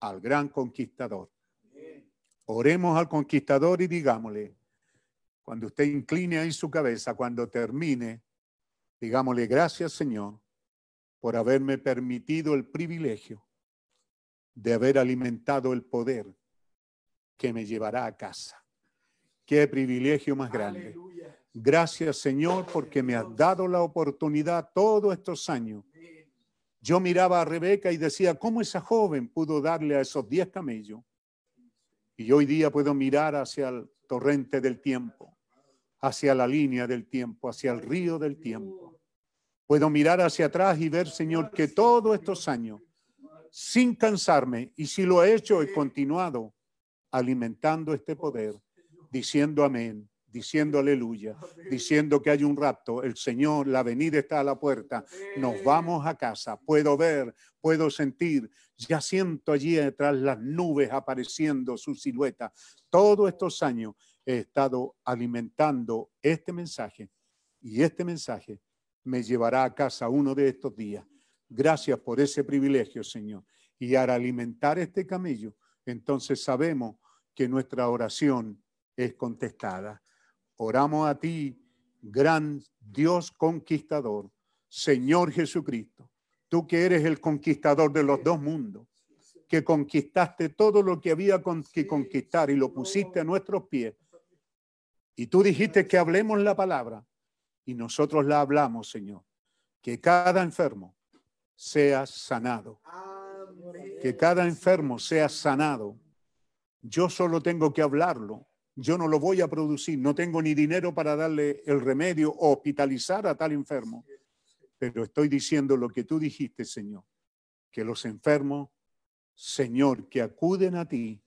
al gran conquistador. Oremos al conquistador y digámosle, cuando usted incline ahí su cabeza, cuando termine, digámosle gracias Señor por haberme permitido el privilegio de haber alimentado el poder que me llevará a casa. Qué privilegio más grande. Gracias Señor porque me has dado la oportunidad todos estos años. Yo miraba a Rebeca y decía, ¿cómo esa joven pudo darle a esos diez camellos? Y hoy día puedo mirar hacia el torrente del tiempo hacia la línea del tiempo, hacia el río del tiempo. Puedo mirar hacia atrás y ver, Señor, que todos estos años, sin cansarme, y si lo he hecho, he continuado alimentando este poder, diciendo amén, diciendo aleluya, diciendo que hay un rapto, el Señor, la venida está a la puerta, nos vamos a casa, puedo ver, puedo sentir, ya siento allí detrás las nubes apareciendo su silueta. Todos estos años he estado alimentando este mensaje y este mensaje me llevará a casa uno de estos días. Gracias por ese privilegio, Señor. Y al alimentar este camello, entonces sabemos que nuestra oración es contestada. Oramos a ti, gran Dios conquistador, Señor Jesucristo, tú que eres el conquistador de los dos mundos, que conquistaste todo lo que había que conquistar y lo pusiste a nuestros pies y tú dijiste que hablemos la palabra y nosotros la hablamos, Señor. Que cada enfermo sea sanado. Que cada enfermo sea sanado. Yo solo tengo que hablarlo. Yo no lo voy a producir. No tengo ni dinero para darle el remedio o hospitalizar a tal enfermo. Pero estoy diciendo lo que tú dijiste, Señor. Que los enfermos, Señor, que acuden a ti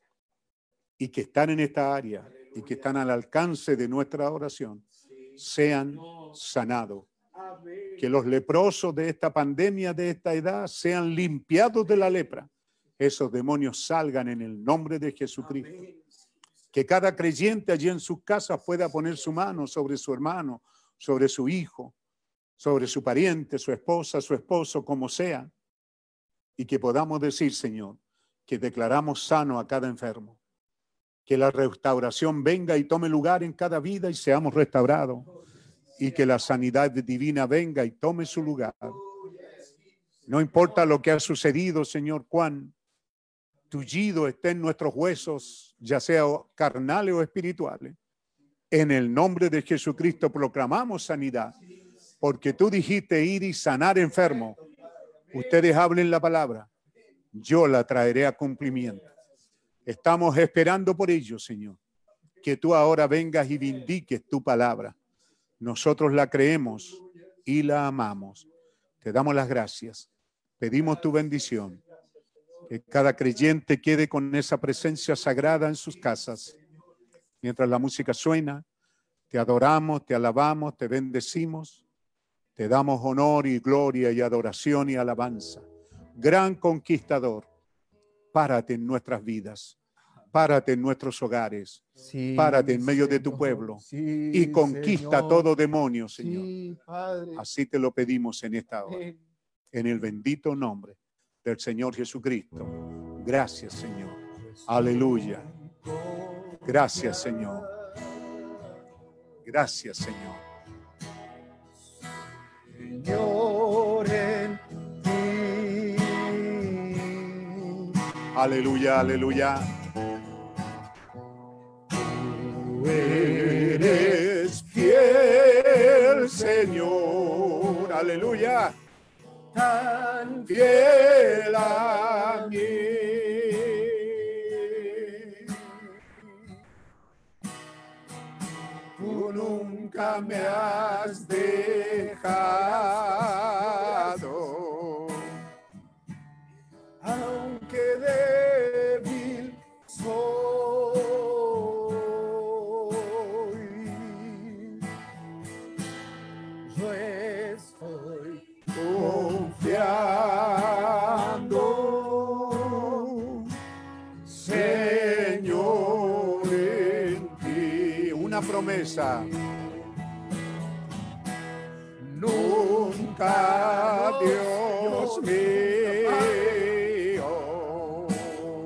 y que están en esta área, y que están al alcance de nuestra oración sean sanados. Que los leprosos de esta pandemia, de esta edad, sean limpiados de la lepra. Esos demonios salgan en el nombre de Jesucristo. Que cada creyente allí en sus casas pueda poner su mano sobre su hermano, sobre su hijo, sobre su pariente, su esposa, su esposo, como sea. Y que podamos decir, Señor, que declaramos sano a cada enfermo que la restauración venga y tome lugar en cada vida y seamos restaurados. Y que la sanidad divina venga y tome su lugar. No importa lo que ha sucedido, Señor, cuán tullido esté en nuestros huesos, ya sea carnales o espirituales. En el nombre de Jesucristo proclamamos sanidad, porque tú dijiste ir y sanar enfermos. Ustedes hablen la palabra, yo la traeré a cumplimiento. Estamos esperando por ello, Señor. Que tú ahora vengas y vindiques tu palabra. Nosotros la creemos y la amamos. Te damos las gracias. Pedimos tu bendición. Que cada creyente quede con esa presencia sagrada en sus casas. Mientras la música suena, te adoramos, te alabamos, te bendecimos. Te damos honor y gloria y adoración y alabanza. Gran conquistador, párate en nuestras vidas párate en nuestros hogares, párate en medio de tu pueblo y conquista todo demonio, Señor. Así te lo pedimos en esta hora, en el bendito nombre del Señor Jesucristo. Gracias, Señor. Aleluya. Gracias, Señor. Gracias, Señor. Señor en Aleluya, aleluya. Eres fiel, Señor. Aleluya. Tan fiel a mí. Tú nunca me has dejado. Aunque débil soy. Promesa. Nunca, Dios mío.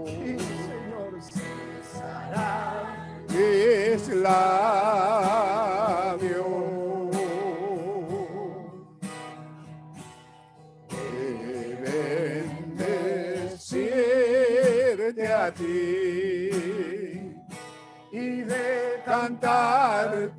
Y Señor, cesará mis labios. De bendecirte a ti cantar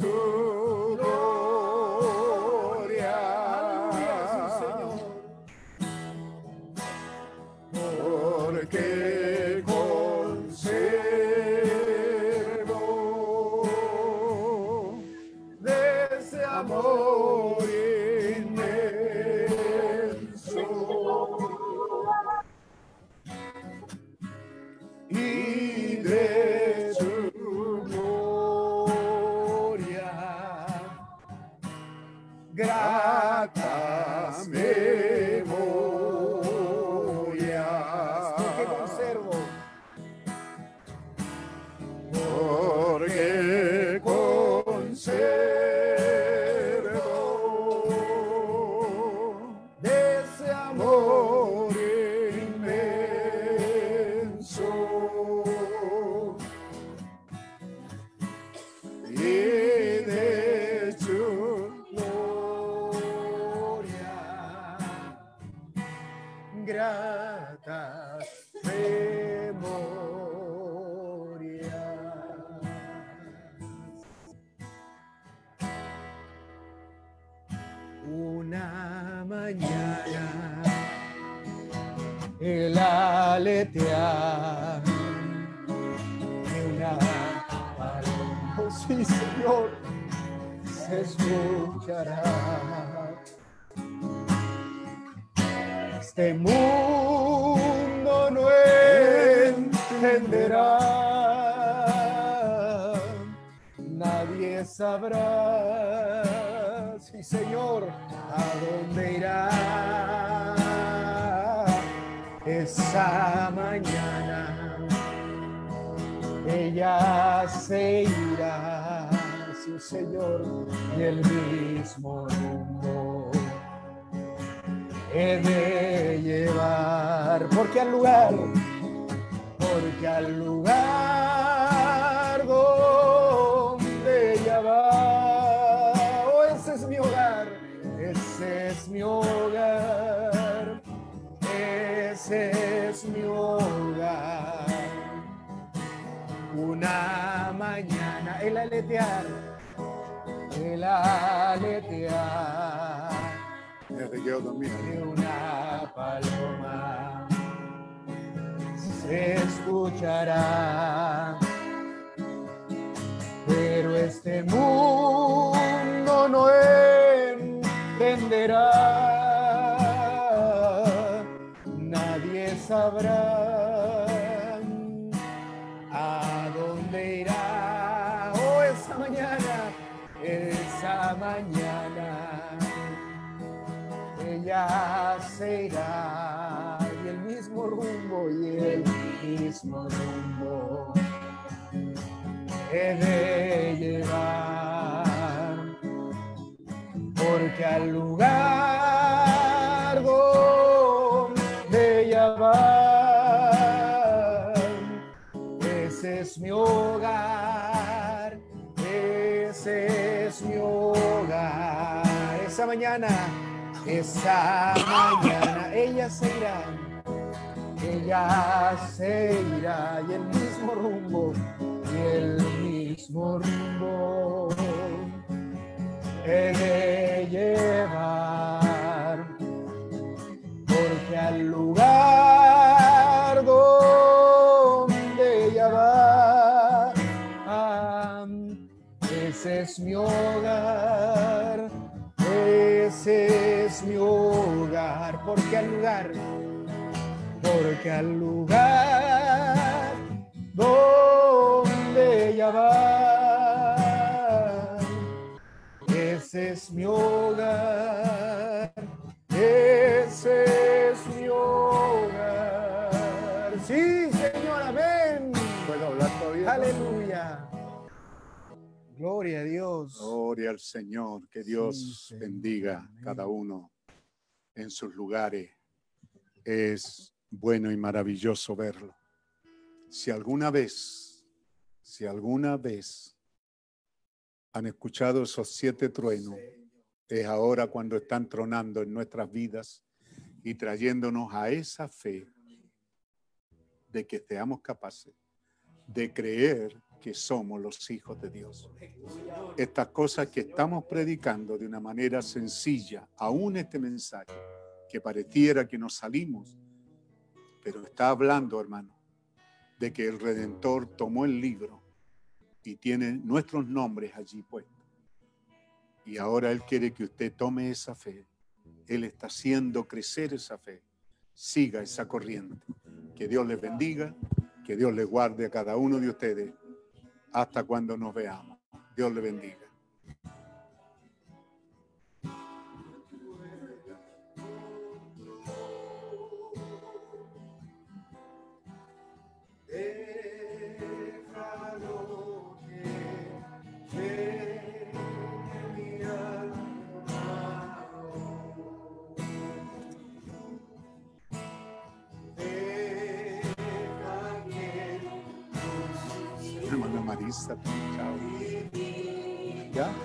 sabrá, sí Señor, a dónde irá esa mañana. Ella se irá, sí Señor, y el mismo rumbo he de llevar, porque al lugar, porque al lugar Una mañana el aletear, el aletear. De una paloma se escuchará. Pero este mundo no entenderá, nadie sabrá mañana. Ella se irá y el mismo rumbo y el mismo rumbo. he de llevar. Porque al lugar donde ella va. Ese es mi hogar esa mañana esa mañana ella se irá, ella se irá y el mismo rumbo, y el mismo rumbo he de llevar, porque al lugar donde ella va, ah, ese es mi hogar. Ese es mi hogar, porque al lugar, porque al lugar donde ella va, ese es mi hogar, ese es mi hogar. Sí, Señor, amén. ¿Puedo hablar todavía? Aleluya. Gloria a Dios. Gloria al Señor. Que Dios bendiga Amén. cada uno en sus lugares. Es bueno y maravilloso verlo. Si alguna vez, si alguna vez han escuchado esos siete truenos, es ahora cuando están tronando en nuestras vidas y trayéndonos a esa fe de que seamos capaces de creer que somos los hijos de Dios. Estas cosas que estamos predicando de una manera sencilla, aún este mensaje, que pareciera que nos salimos, pero está hablando, hermano, de que el Redentor tomó el libro y tiene nuestros nombres allí puestos. Y ahora Él quiere que usted tome esa fe. Él está haciendo crecer esa fe. Siga esa corriente. Que Dios les bendiga, que Dios les guarde a cada uno de ustedes hasta cuando nos veamos. Dios le bendiga. Cristo. Ciao. Yeah?